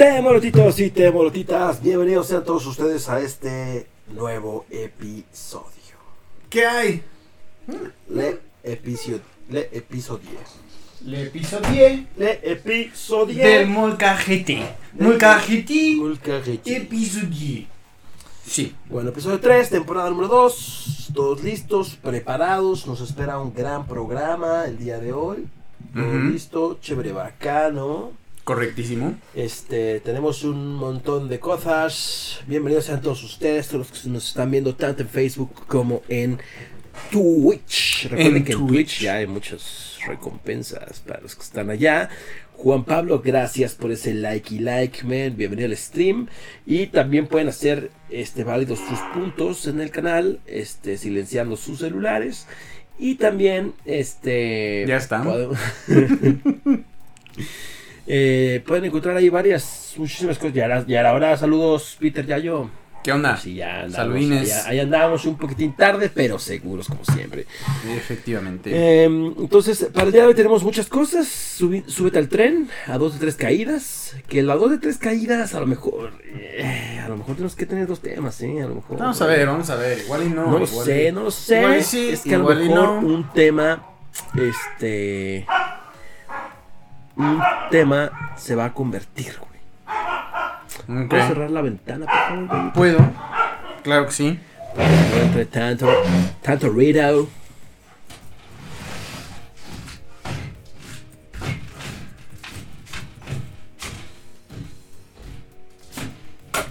Temolotitos y temolotitas, bienvenidos sean todos ustedes a este nuevo episodio. ¿Qué hay? Le episodio. Le episodio. Le episodio Le episodio. del Molcajete. Molcajete. Molcajete. Episodio. Sí. Bueno, episodio 3, temporada número 2. Todos listos, preparados. Nos espera un gran programa el día de hoy. Todo listo, chévere, bacano. Correctísimo. Este, tenemos un montón de cosas. Bienvenidos sean todos ustedes, todos los que nos están viendo tanto en Facebook como en Twitch. Recuerden En que en Twitch. Twitch ya hay muchas recompensas para los que están allá. Juan Pablo, gracias por ese like y like, man. Bienvenido al stream. Y también pueden hacer este, válidos sus puntos en el canal, este, silenciando sus celulares. Y también, este. Ya está. podemos- Eh, pueden encontrar ahí varias, muchísimas cosas. Ya era, ya era hora. Saludos, Peter Yayo. ¿Qué onda? Sí, ya andamos. Saludines. Ahí, ahí andamos un poquitín tarde, pero seguros como siempre. Efectivamente. Eh, entonces, para el día de hoy tenemos muchas cosas. Subi- súbete al tren a dos de tres caídas. Que la dos de tres caídas, a lo mejor. eh, a lo mejor tenemos que tener dos temas, ¿eh? A lo mejor. vamos a ver, vamos a ver. Igual y no. No, lo sé, y- no lo sé. Igual y sí, es que a lo igual y mejor no. un tema. Este. Un tema se va a convertir, güey. Ok. ¿Puedes cerrar la ventana, por favor? Puedo. Claro que sí. No entre tanto, tanto ruido.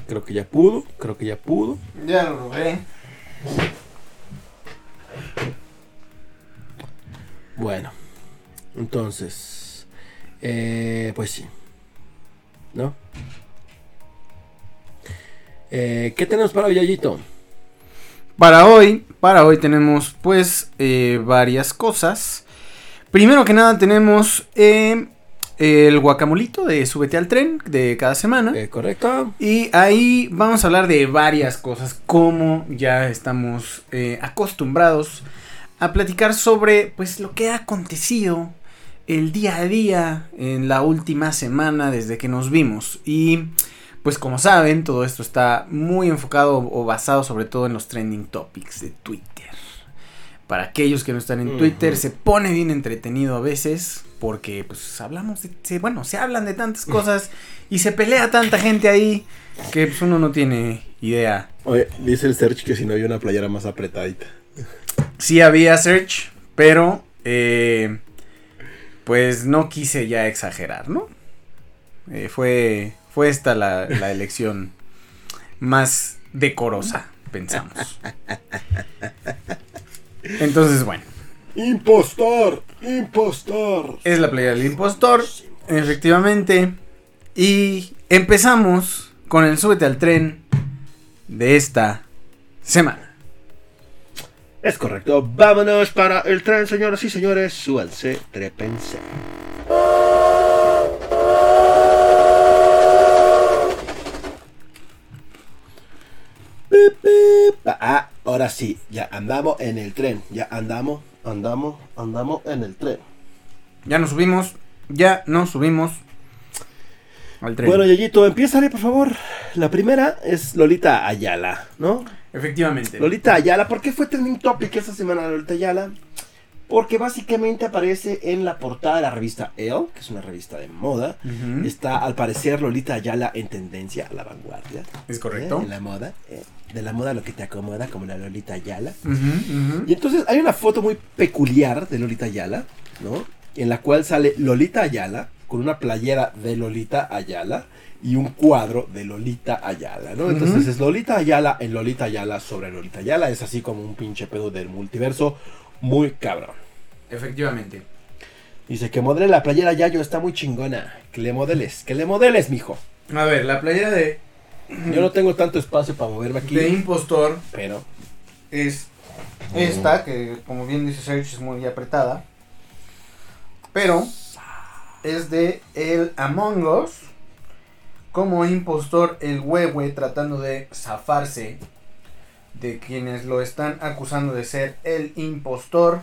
Creo que ya pudo, creo que ya pudo. Ya lo logré. Bueno, entonces, eh, pues sí, ¿no? Eh, ¿Qué tenemos para hoy, Yayito? Para hoy, para hoy tenemos pues eh, varias cosas. Primero que nada tenemos eh, el guacamolito de Súbete al tren de cada semana. Eh, ¿Correcto? Y ahí vamos a hablar de varias cosas, como ya estamos acostumbrados a platicar sobre pues lo que ha acontecido el día a día en la última semana desde que nos vimos. Y pues como saben, todo esto está muy enfocado o basado sobre todo en los trending topics de Twitter. Para aquellos que no están en. Twitter, se pone bien entretenido a veces, porque pues hablamos de, se- bueno, se hablan de tantas cosas y se pelea tanta gente ahí que pues uno no tiene idea. Oye, dice el search que si no hay una playera más apretadita. Sí había search, pero eh, pues no quise ya exagerar, ¿no? Eh, fue, fue esta la, la elección más decorosa, pensamos. Entonces, bueno, ¡Impostor! ¡Impostor! es la playa del impostor, efectivamente. Y empezamos con el súbete al tren de esta semana. Es correcto. Vámonos para el tren, señoras y señores. Súbanse, pa. Ah, ahora sí, ya andamos en el tren. Ya andamos, andamos, andamos en el tren. Ya nos subimos, ya nos subimos al tren. Bueno, Yayito, empieza por favor. La primera es Lolita Ayala, ¿no? Efectivamente. Lolita Ayala, ¿por qué fue trending topic esta semana Lolita Ayala? Porque básicamente aparece en la portada de la revista Elle, que es una revista de moda. Está al parecer Lolita Ayala en tendencia a la vanguardia. Es ¿eh? correcto. En la moda. ¿eh? De la moda lo que te acomoda, como la Lolita Ayala. Ujú. Y entonces hay una foto muy peculiar de Lolita Ayala, ¿no? En la cual sale Lolita Ayala con una playera de Lolita Ayala y un cuadro de Lolita Ayala, ¿no? Entonces es Lolita Ayala en Lolita Ayala sobre Lolita Ayala. Es así como un pinche pedo del multiverso muy cabrón. Efectivamente. Dice que modele la playera Yayo, está muy chingona. Que le modeles, que le modeles, mijo. A ver, la playera de. Yo no tengo tanto espacio para moverme aquí. De impostor. Pero. Es esta, que como bien dice Serge, es muy apretada. Pero. Es de el Among Us. Como impostor, el huehue tratando de zafarse de quienes lo están acusando de ser el impostor.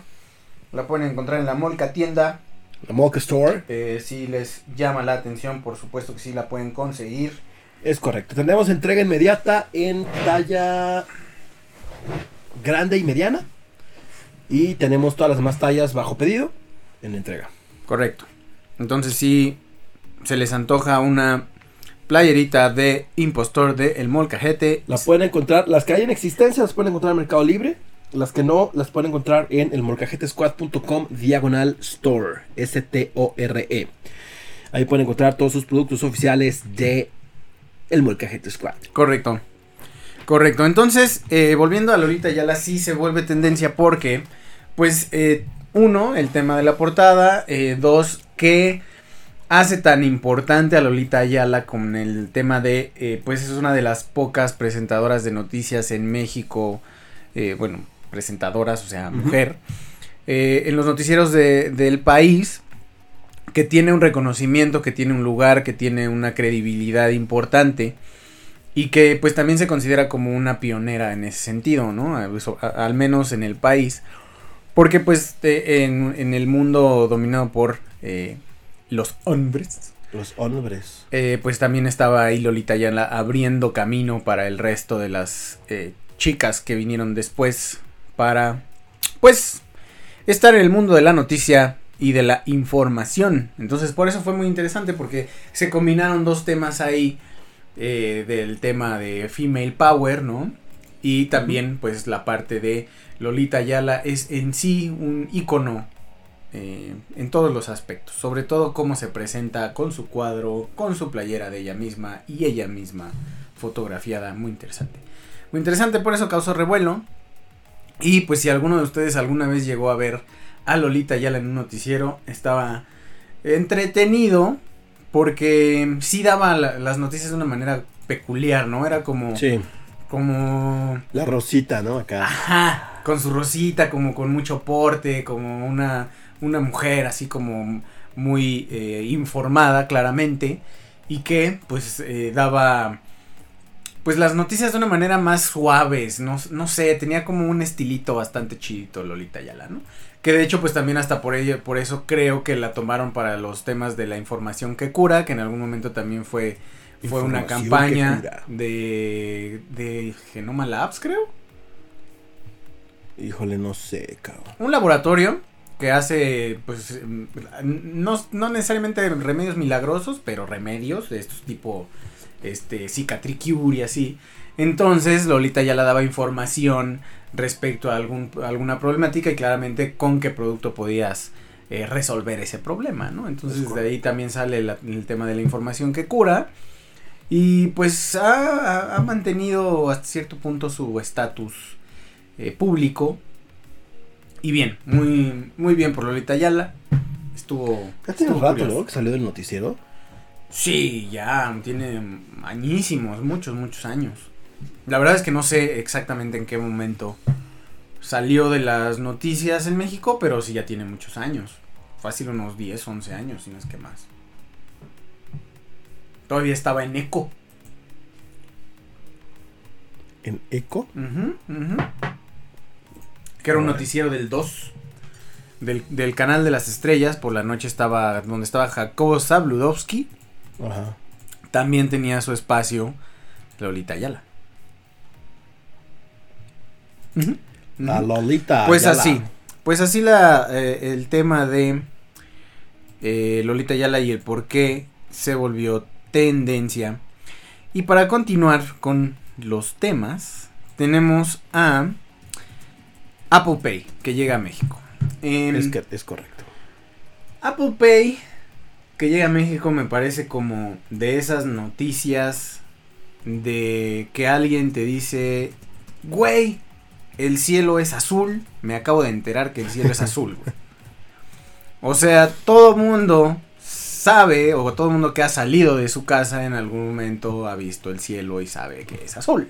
La pueden encontrar en la Molca tienda. La Mock Store. Eh, si les llama la atención, por supuesto que sí la pueden conseguir. Es correcto. Tenemos entrega inmediata en talla grande y mediana. Y tenemos todas las demás tallas bajo pedido en entrega. Correcto. Entonces si se les antoja una playerita de impostor de El Molcajete. La pueden encontrar, las que hay en existencia las pueden encontrar en Mercado Libre. Las que no, las pueden encontrar en el molcajetesquad.com diagonal store. S-T-O-R-E. Ahí pueden encontrar todos sus productos oficiales de el Molcajete Squad. Correcto. Correcto. Entonces, eh, volviendo a Lolita Yala, sí se vuelve tendencia porque, pues, eh, uno, el tema de la portada. Eh, dos, que hace tan importante a Lolita Ayala con el tema de, eh, pues es una de las pocas presentadoras de noticias en México, eh, bueno, presentadoras, o sea, mujer, eh, en los noticieros de- del país, que tiene un reconocimiento, que tiene un lugar, que tiene una credibilidad importante. Y que pues también se considera como una pionera en ese sentido, ¿no? Al menos en el país. Porque pues en, en el mundo dominado por eh, los hombres, Los hombres. eh, pues también estaba ahí Lolita Ayala abriendo camino para el resto de las eh, chicas que vinieron después para, pues, estar en el mundo de la noticia y de la información. Entonces, por eso fue muy interesante porque se combinaron dos temas ahí eh, del tema de female power, ¿no? Y también, pues, la parte de Lolita Ayala es en sí un ícono eh, en todos los aspectos, sobre todo cómo se presenta con su cuadro, con su playera de ella misma y ella misma fotografiada, muy interesante. Muy interesante, por eso causó revuelo. Y pues si alguno de ustedes alguna vez llegó a ver a Lolita Ayala en un noticiero, estaba entretenido porque sí daba la- las noticias de una manera peculiar, ¿no? Era como Sí. como La rosita, ¿no? Acá. Ajá, con su rosita, como con mucho porte, como una, una mujer así como muy eh, informada claramente y que pues eh, daba pues las noticias de una manera más suaves, no, no sé, tenía como un estilito bastante chidito Lolita Yala, ¿no? Que de hecho pues también hasta por ello, por eso creo que la tomaron para los temas de la información que cura, que en algún momento también fue fue una campaña de de Genoma Labs, creo. Híjole, no sé, cabrón. Un laboratorio que hace, pues, mm, no, no necesariamente remedios milagrosos, pero remedios de estos tipo, este, cicatricure y así. Entonces, Lolita ya le daba información respecto a algún, alguna problemática y claramente con qué producto podías eh, resolver ese problema, ¿no? Entonces, de ahí también sale la- el tema de la información que cura. Y pues ha, ha- ha mantenido hasta cierto punto su estatus eh, público. Y bien, muy, muy bien por Lolita Ayala. Estuvo. Ya tiene un rato, curioso. ¿no? Que salió del noticiero. Sí, ya, tiene añísimos, muchos, muchos años. La verdad es que no sé exactamente en qué momento salió de las noticias en México, pero sí ya tiene muchos años. Fácil unos 10, 11 años, si no es que más. Todavía estaba en Eco. En Eco. Que era un noticiero del 2. Del, del canal de las estrellas. Por la noche estaba donde estaba Jacobo Zabludowski. Ajá. También tenía su espacio Lolita Ayala. La. Lolita. Pues Ayala. así. Pues así la, eh, el tema de eh, Lolita Ayala y el por qué se volvió tendencia. Y para continuar con los temas, tenemos a Apple Pay, que llega a México. Em, Es, que, es correcto. Apple Pay que llega a México me parece como de esas noticias de que alguien te dice, güey, el cielo es azul. Me acabo de enterar que el cielo es azul, güey. O sea, todo mundo sabe, o todo mundo que ha salido de su casa en algún momento ha visto el cielo y sabe que es azul.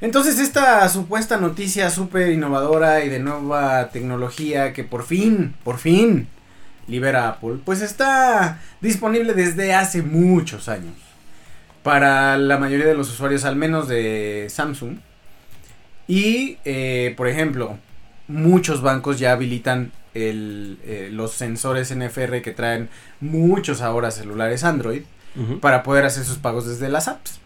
Entonces esta supuesta noticia súper innovadora y de nueva tecnología que por fin, por fin libera Apple, pues está disponible desde hace muchos años. Para la mayoría de los usuarios, al menos de Samsung. Y, eh, por ejemplo, muchos bancos ya habilitan el, eh, los sensores NFR que traen muchos ahora celulares Android para poder hacer sus pagos desde las apps.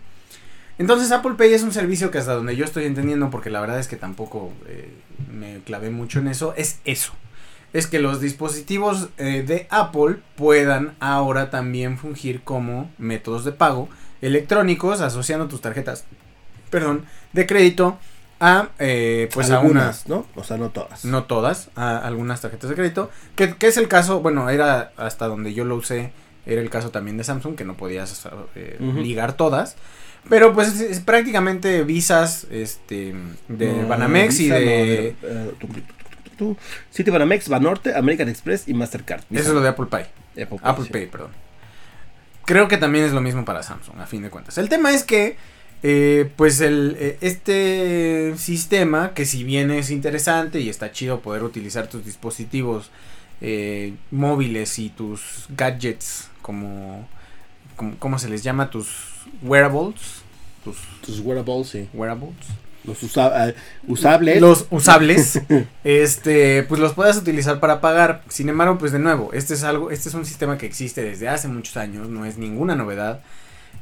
Entonces Apple Pay es un servicio que hasta donde yo estoy entendiendo, porque la verdad es que tampoco eh, me clavé mucho en eso, es eso. Es que los dispositivos eh, de Apple puedan ahora también fungir como métodos de pago electrónicos asociando tus tarjetas, perdón, de crédito a eh, pues algunas, ¿no? O sea, no todas. No todas, a algunas tarjetas de crédito, que, que, es el caso, bueno, era hasta donde yo lo usé, era el caso también de Samsung, que no podías ligar todas. Pero pues es, prácticamente visas este de Banamex y de... No, City Banamex, Banorte, American Express y Mastercard. Eso es lo de Apple Pay. Apple Pay, perdón. Creo que también es lo mismo para Samsung, a fin de cuentas. El tema es que, eh, pues, el, eh, este sistema, que si bien es interesante y está chido poder utilizar tus dispositivos eh, móviles y tus gadgets como, como, ¿cómo se les llama? Tus wearables. Tus, tus wearables, sí. Wearables. Los eh, usables. Los usables. este, pues los puedas utilizar para pagar. Sin embargo, pues de nuevo, este es algo, este es un sistema que existe desde hace muchos años, no es ninguna novedad.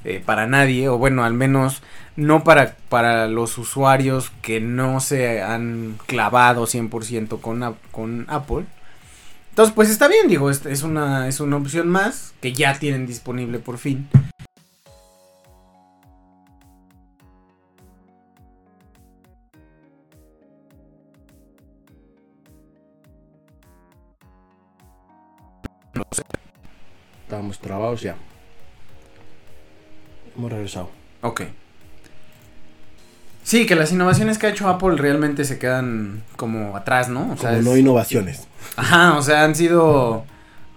Eh, para nadie, o bueno, al menos no para, para los usuarios que no se han clavado 100% con, con Apple. Entonces, pues está bien, digo, es, es, una, es una opción más que ya tienen disponible por fin. Estábamos trabados ya. Hemos regresado. Ok. Sí, que las innovaciones que ha hecho Apple realmente se quedan como atrás, ¿no? O sea, como no innovaciones. Ajá, o sea, han sido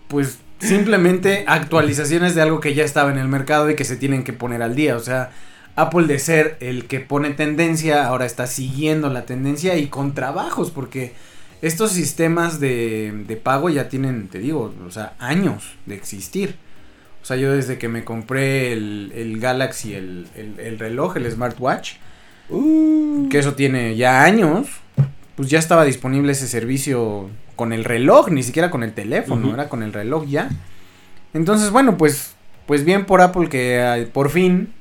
pues simplemente actualizaciones de algo que ya estaba en el mercado y que se tienen que poner al día. O sea, Apple de ser el que pone tendencia, ahora está siguiendo la tendencia y con trabajos, porque estos sistemas de, de, pago ya tienen, te digo, o sea, años de existir. O sea, yo desde que me compré el, el Galaxy, el, el, reloj, el smartwatch, uh. que eso tiene ya años, pues ya estaba disponible ese servicio con el reloj, ni siquiera con el teléfono, era con el reloj ya. Entonces, bueno, pues, pues bien por Apple que eh, por fin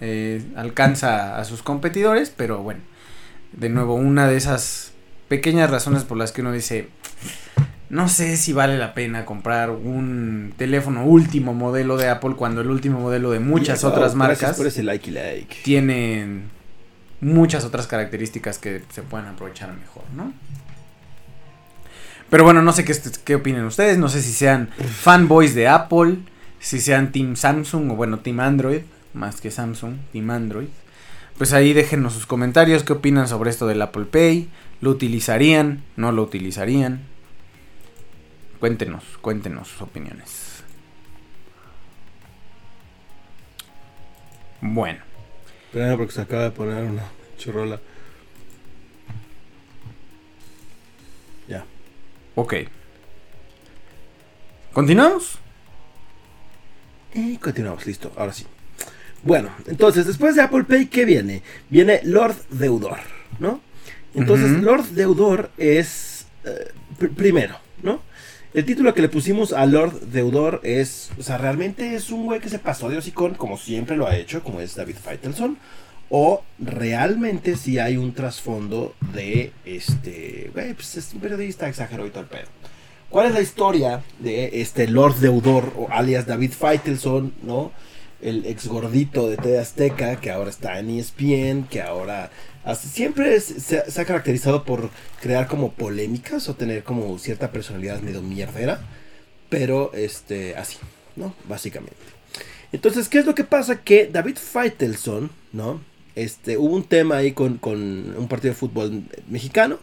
eh, alcanza a sus competidores, pero bueno, de nuevo, una de esas pequeñas razones por las que uno dice, no sé si vale la pena comprar un teléfono último modelo de Apple cuando el último modelo de muchas otras marcas por ese like y like. tienen muchas otras características que se pueden aprovechar mejor, ¿no? Pero bueno, no sé qué, qué opinen ustedes, no sé si sean fanboys de Apple, si sean Team Samsung o bueno, Team Android, más que Samsung, Team Android. Pues ahí déjenos sus comentarios, qué opinan sobre esto del Apple Pay, ¿Lo utilizarían? ¿No lo utilizarían? Cuéntenos, cuéntenos sus opiniones. Bueno. Espera, porque se acaba de poner una churrola. Ya. Ok. ¿Continuamos? Y continuamos, listo, ahora sí. Bueno, entonces, después de Apple Pay, ¿qué viene? Viene Lord Deudor, ¿no? Entonces, Lord Deudor es, eh, primero, ¿no? El título que le pusimos a Lord Deudor es, o sea, realmente es un güey que se pasó de hocicón, como siempre lo ha hecho, como es David Feitelson, o realmente si hay un trasfondo de, este, güey, pues es un periodista exageró y todo el pedo. ¿Cuál es la historia de este Lord Deudor, o alias David Feitelson, ¿no? El ex gordito de TV Azteca, que ahora está en ESPN, que ahora siempre se, ha caracterizado por crear como polémicas o tener como cierta personalidad medio mierdera. Pero este, así, ¿no? Básicamente. Entonces, ¿qué es lo que pasa? Que David Feitelson, ¿no? Este, hubo un tema ahí con, con un partido de fútbol mexicano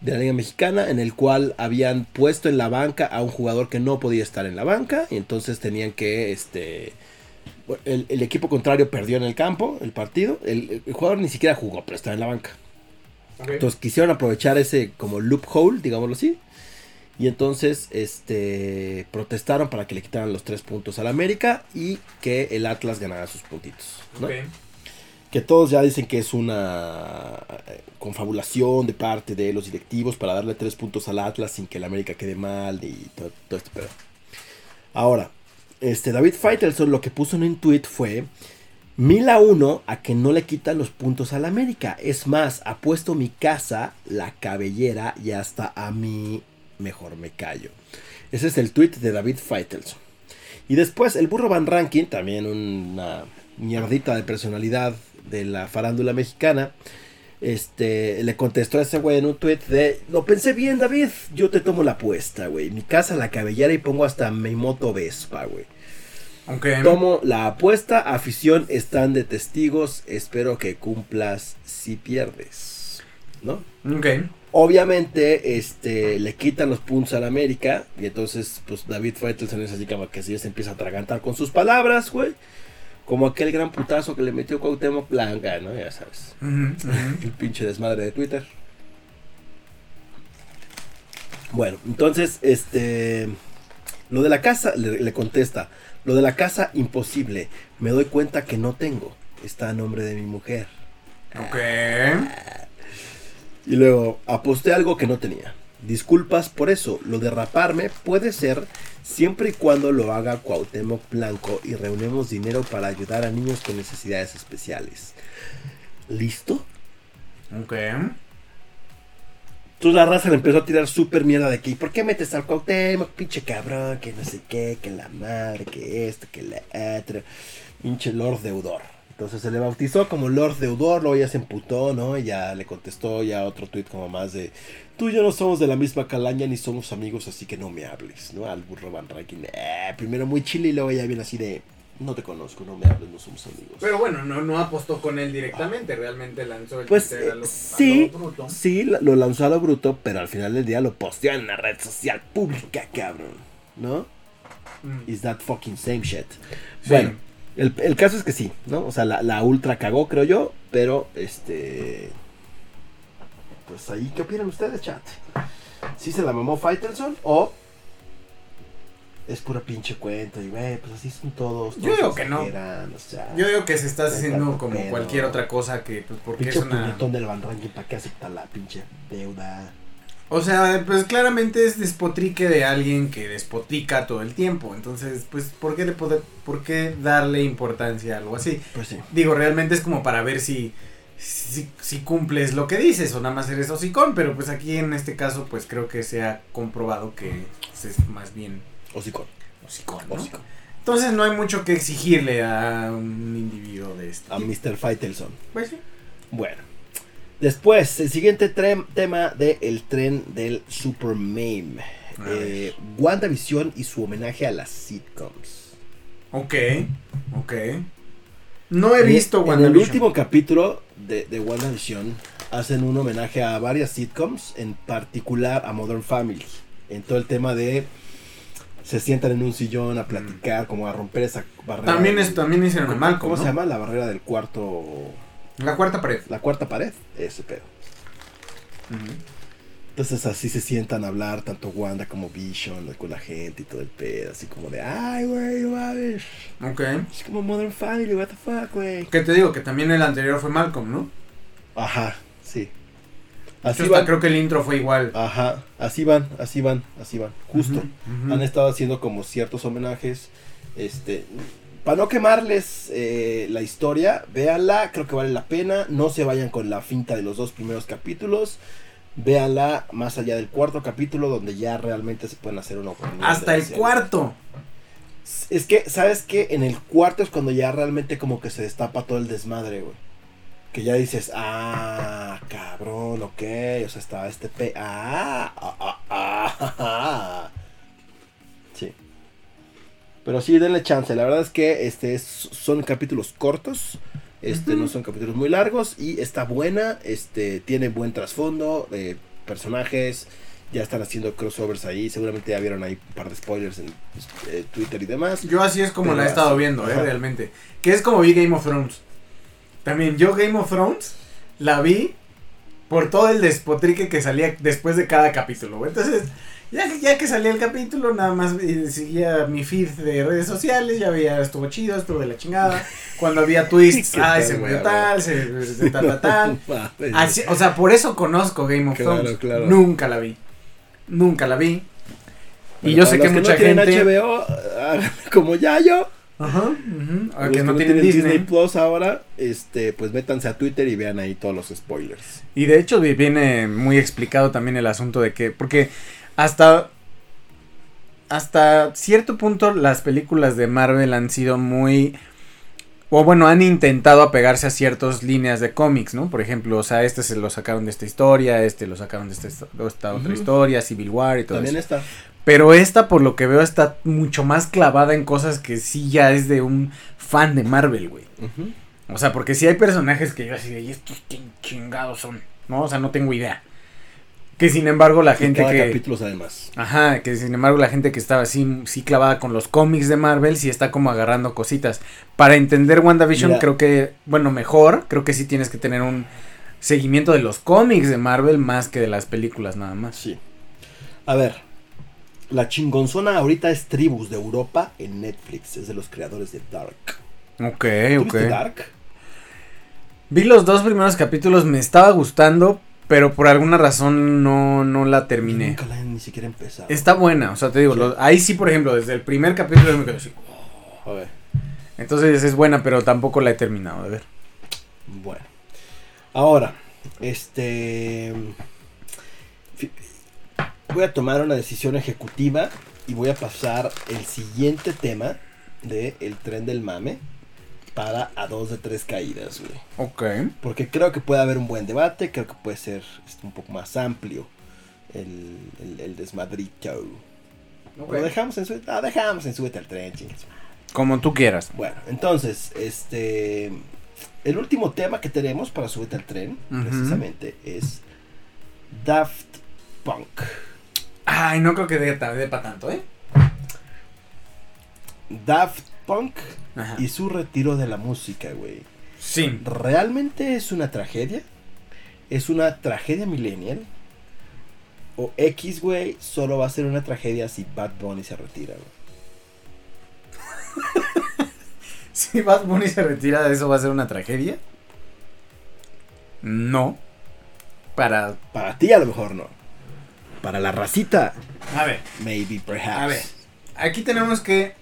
de la Liga Mexicana en el cual habían puesto en la banca a un jugador que no podía estar en la banca y entonces tenían que este el, el equipo contrario perdió en el campo el partido el, el jugador ni siquiera jugó pero estaba en la banca Ok. entonces quisieron aprovechar ese como loophole digámoslo así y entonces este protestaron para que le quitaran los tres puntos al América y que el Atlas ganara sus puntitos ¿no? Que todos ya dicen que es una eh, confabulación de parte de los directivos para darle tres puntos al Atlas sin que el América quede mal y todo, todo este pedo. Ahora, este David Faitelson lo que puso en un tweet fue mil a uno a que no le quitan los puntos al América. Es más, ha puesto mi casa, la cabellera y hasta a mí mejor me callo. Ese es el tweet de David Faitelson. Y después el burro Van Ranking, también una mierdita de personalidad de la farándula mexicana, este, le contestó a ese güey en un tweet de, lo pensé bien David, yo te tomo la apuesta, güey, mi casa, la cabellera y pongo hasta mi moto Vespa, güey. Ok. Tomo la apuesta, afición están de testigos, espero que cumplas si pierdes, ¿no? Ok. Obviamente, este, le quitan los puntos al América. Y entonces, pues David Faitelson es así como que si se empieza a atragantar con sus palabras, güey. Como aquel gran putazo que le metió Cuauhtémoc Blanca, ¿no? Ya sabes. Ujú. El pinche desmadre de Twitter. Bueno, entonces, este. Lo de la casa, le, le contesta. Lo de la casa, imposible. Me doy cuenta que no tengo. Está a nombre de mi mujer. Ok. Y luego aposté algo que no tenía. Disculpas por eso. Lo de raparme puede ser siempre y cuando lo haga Cuauhtémoc Blanco y reunimos dinero para ayudar a niños con necesidades especiales. ¿Listo? Ok. Entonces la raza le empezó a tirar súper mierda de que, ¿y por qué metes al Cuauhtémoc, pinche cabrón? Que no sé qué, que la madre, que esto, que la otra. Pinche Lord Deudor. Entonces se le bautizó como Lord Deudor, luego ya se emputó, ¿no? Y ya le contestó ya otro tweet como más de, tú y yo no somos de la misma calaña ni somos amigos, así que no me hables, ¿no? Al burro Van Ranking. Eh, primero muy chile y luego ya viene así de, no te conozco, no me hables, no somos amigos. Pero bueno, no, no apostó con él directamente, realmente lanzó el Pues Twitter a eh, lo- a sí, lo bruto. sí, la- lo lanzó a lo bruto, pero al final del día lo posteó en una red social pública, cabrón. ¿No? Mm. Is that fucking same shit. Sí. Bueno, el, el caso es que sí, ¿no? O sea, la, la ultra cagó, creo yo, pero este. Pues ahí, ¿qué opinan ustedes, chat? ¿Sí se la mamó Faitelson o es pura pinche cuento? Y, güey, pues así son todos. Yo todos digo que no. exageran, o sea, Yo digo que se está haciendo como cualquier otra cosa que, pues, porque es pinche una... puñetón del Van Ranking, ¿para qué acepta la pinche deuda? O sea, pues claramente es despotrique de alguien que despotica todo el tiempo. Entonces, pues, ¿por qué, le pode- ¿por qué darle importancia a algo así? Pues sí. Digo, realmente es como para ver si, si, si cumples lo que dices o nada más eres hocicón. Pero pues aquí en este caso, pues creo que se ha comprobado que es más bien Hocicón. hocicón, ¿no? Hocicón. Entonces no hay mucho que exigirle a un individuo de este A. Mr. Faitelson. Pues sí. Bueno. Después, el siguiente tren- tema del el tren del Super Meme. A Eh, WandaVision y su homenaje a las sitcoms. Ok, ok. No he visto En el WandaVision. último capítulo de, de WandaVision hacen un homenaje a varias sitcoms, en particular a Modern Family. En todo el tema de se sientan en un sillón a platicar, como a romper esa barrera. También, es, también hicieron ¿Cómo, mal, cómo se llama? La barrera del cuarto. La cuarta pared. La cuarta pared. Ese pedo. Entonces así se sientan a hablar tanto Wanda como Vision con la gente y todo el pedo, así como de, ay, güey, mames. Ok. Es como Modern Family, what the fuck, güey. Que te digo que también el anterior fue Malcolm, ¿no? Ajá, sí. Así hasta van. creo que el intro fue igual. Ajá, así van, así van, así van. Justo. Han estado haciendo como ciertos homenajes. Este. Para no quemarles eh, la historia, véanla, creo que vale la pena. No se vayan con la finta de los dos primeros capítulos. Véanla más allá del cuarto capítulo, donde ya realmente se pueden hacer una opinión. Hasta el serie. cuarto. Es que, ¿sabes qué? En el cuarto es cuando ya realmente como que se destapa todo el desmadre, güey. Que ya dices, ah, cabrón, ok. O sea, estaba este pe. Ah, ah, ah, ah, ah, ah. Pero sí, denle chance. La verdad es que este es- son capítulos cortos. Este, no son capítulos muy largos. Y está buena. Este, tiene buen trasfondo. eh, personajes. Ya están haciendo crossovers ahí. Seguramente ya vieron ahí un par de spoilers en eh, Twitter y demás. Yo así es como Pero la he estado viendo, eh, realmente. Que es como vi Game of Thrones. También yo Game of Thrones la vi por todo el despotrique que salía después de cada capítulo. Entonces, ya, que- ya que salía el capítulo, nada más eh, seguía mi feed de redes sociales, ya veía, estuvo chido, estuvo de la chingada. Cuando había twists, ay, se murió tal, se, se tal, tal, tal. Así, o sea, por eso conozco Game of Claro, Thrones. claro. Nunca la vi. Nunca la vi. Y yo sé que los mucha no gente. HBO, como ya yo. Ajá. ujú, Los que no tienen Disney. Plus ahora, este, pues métanse a Twitter y vean ahí todos los spoilers. Y de hecho vi- viene muy explicado también el asunto de que, porque hasta, hasta cierto punto las películas de Marvel han sido muy, o bueno, han intentado apegarse a ciertas líneas de cómics, ¿no? Por ejemplo, o sea, este se lo sacaron de esta historia, este lo sacaron de esta, esta otra historia, Civil War y todo También eso. está. Pero esta, por lo que veo, está mucho más clavada en cosas que sí ya es de un fan de Marvel, güey. O sea, porque si hay personajes que yo así de, ¿y estos qué chingados son? ¿No? O sea, no tengo idea. Que sin embargo la gente cada que... capítulo sabe más. Ajá, que sin embargo la gente que estaba así, sí clavada con los cómics de Marvel, sí está como agarrando cositas. Para entender WandaVision Mira. creo que, bueno, mejor, creo que sí tienes que tener un seguimiento de los cómics de Marvel más que de las películas nada más. Sí. A ver. La chingonzona ahorita es Tribus de Europa en Netflix. Es de los creadores de Dark. Ok, ¿Tú ok. viste Dark? Vi los dos primeros capítulos, me estaba gustando, pero por alguna razón no, no la terminé. Nunca la he ni siquiera empezado. Está buena, o sea, te digo, Sí. lo- ahí sí, por ejemplo, desde el primer capítulo me quedé así. A ver. Entonces es buena, pero tampoco la he terminado de ver. Bueno. Ahora, este. Voy a tomar una decisión ejecutiva y voy a pasar el siguiente tema de El tren del mame para a dos de tres caídas, güey. Ok. Porque creo que puede haber un buen debate, creo que puede ser este, un poco más amplio el, el, el desmadrito. Lo dejamos en su... Ah, dejamos en súbete al tren, chingas. Como tú quieras. Bueno, entonces, este... El último tema que tenemos para Súbete al tren, precisamente, es Daft Punk. Ay, no creo que dé, para tanto, ¿eh? Daft Punk Ajá. y su retiro de la música, güey. Sí. ¿Realmente es una tragedia? ¿Es una tragedia millennial? ¿O X, güey, solo va a ser una tragedia si Bad Bunny se retira, güey? Si Bad Bunny se retira, ¿eso va a ser una tragedia? No. Para. Para ti a lo mejor no. Para la racita, A ver. maybe, perhaps. A ver. Aquí tenemos que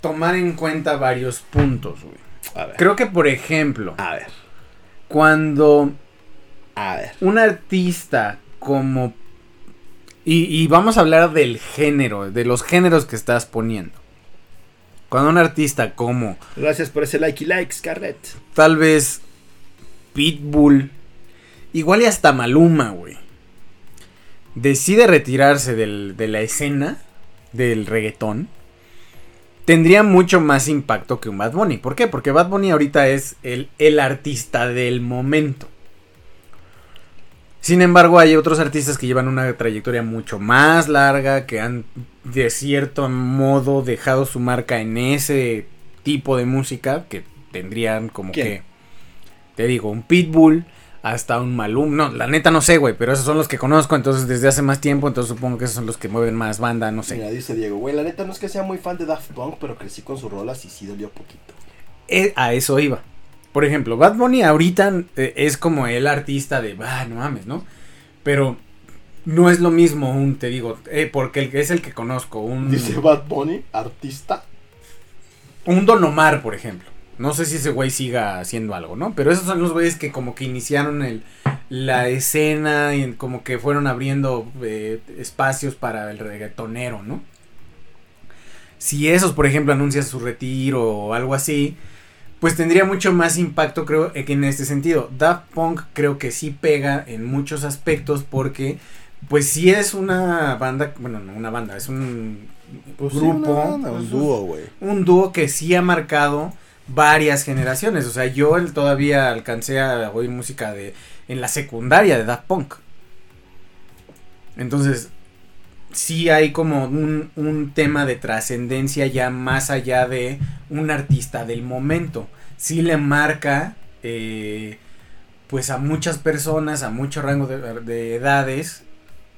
tomar en cuenta varios puntos, güey. A ver. Creo que, por ejemplo, A ver. cuando A ver. un artista como... Y, y vamos a hablar del género, de los géneros que estás poniendo. Cuando un artista como Gracias por ese like y like, Scarlett. tal vez Pitbull, igual y hasta Maluma, güey, decide retirarse del- de la escena del reggaetón, tendría mucho más impacto que un Bad Bunny. ¿Por qué? Porque Bad Bunny ahorita es el, el artista del momento. Sin embargo, hay otros artistas que llevan una trayectoria mucho más larga, que han de cierto modo dejado su marca en ese tipo de música, que tendrían como ¿Quién? que, te digo, un Pitbull, hasta un Malum. No, la neta no sé, güey, pero esos son los que conozco, entonces desde hace más tiempo, entonces supongo que esos son los que mueven más banda, no sé. Mira, dice Diego, güey, la neta no es que sea muy fan de Daft Punk, pero crecí con sus rolas y sí dolió poquito. Eh, a eso iba. Por ejemplo, Bad Bunny ahorita eh, es como el artista de, ah, no mames, ¿no? Pero no es lo mismo un, te digo, eh, porque el que es el que conozco, un, Dice Bad Bunny, artista. un Don Omar, por ejemplo. No sé si ese güey siga haciendo algo, ¿no? Pero esos son los güeyes que como que iniciaron el, la escena y como que fueron abriendo eh, espacios para el reggaetonero, ¿no? Si esos, por ejemplo, anuncian su retiro o algo así, pues tendría mucho más impacto, creo, que en este sentido. Daft Punk creo que sí pega en muchos aspectos porque, pues sí es una banda, bueno, no una banda, es un Pues sí, grupo, una banda, un dúo, güey. un dúo que sí ha marcado varias generaciones. O sea, yo todavía alcancé a oír música de en la secundaria de Daft Punk. Entonces, sí hay como un, un tema de trascendencia ya más allá de un artista del momento. Sí le marca, eh, pues a muchas personas, a mucho rango de, de edades,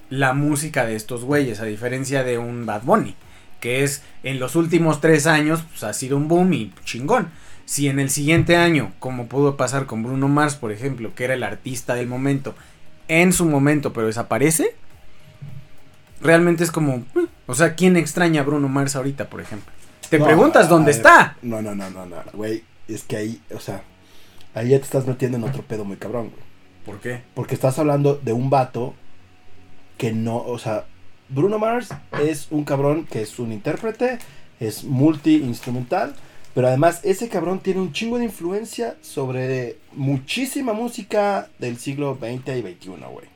la música de estos güeyes, a diferencia de un Bad Bunny, que es en los últimos tres años, pues ha sido un boom y chingón. Si en el siguiente año, como pudo pasar con Bruno Mars, por ejemplo, que era el artista del momento, en su momento, pero desaparece, realmente es como, eh, o sea, ¿quién extraña a Bruno Mars ahorita, por ejemplo? Te No, preguntas dónde ver, está. No, no, no, no, no, güey. Es que ahí, o sea, ahí ya te estás metiendo en otro pedo muy cabrón, güey. ¿Por qué? Porque estás hablando de un vato que no, o sea, Bruno Mars es un cabrón que es un intérprete, es multi-instrumental, pero además ese cabrón tiene un chingo de influencia sobre muchísima música del siglo XX y XXI, güey.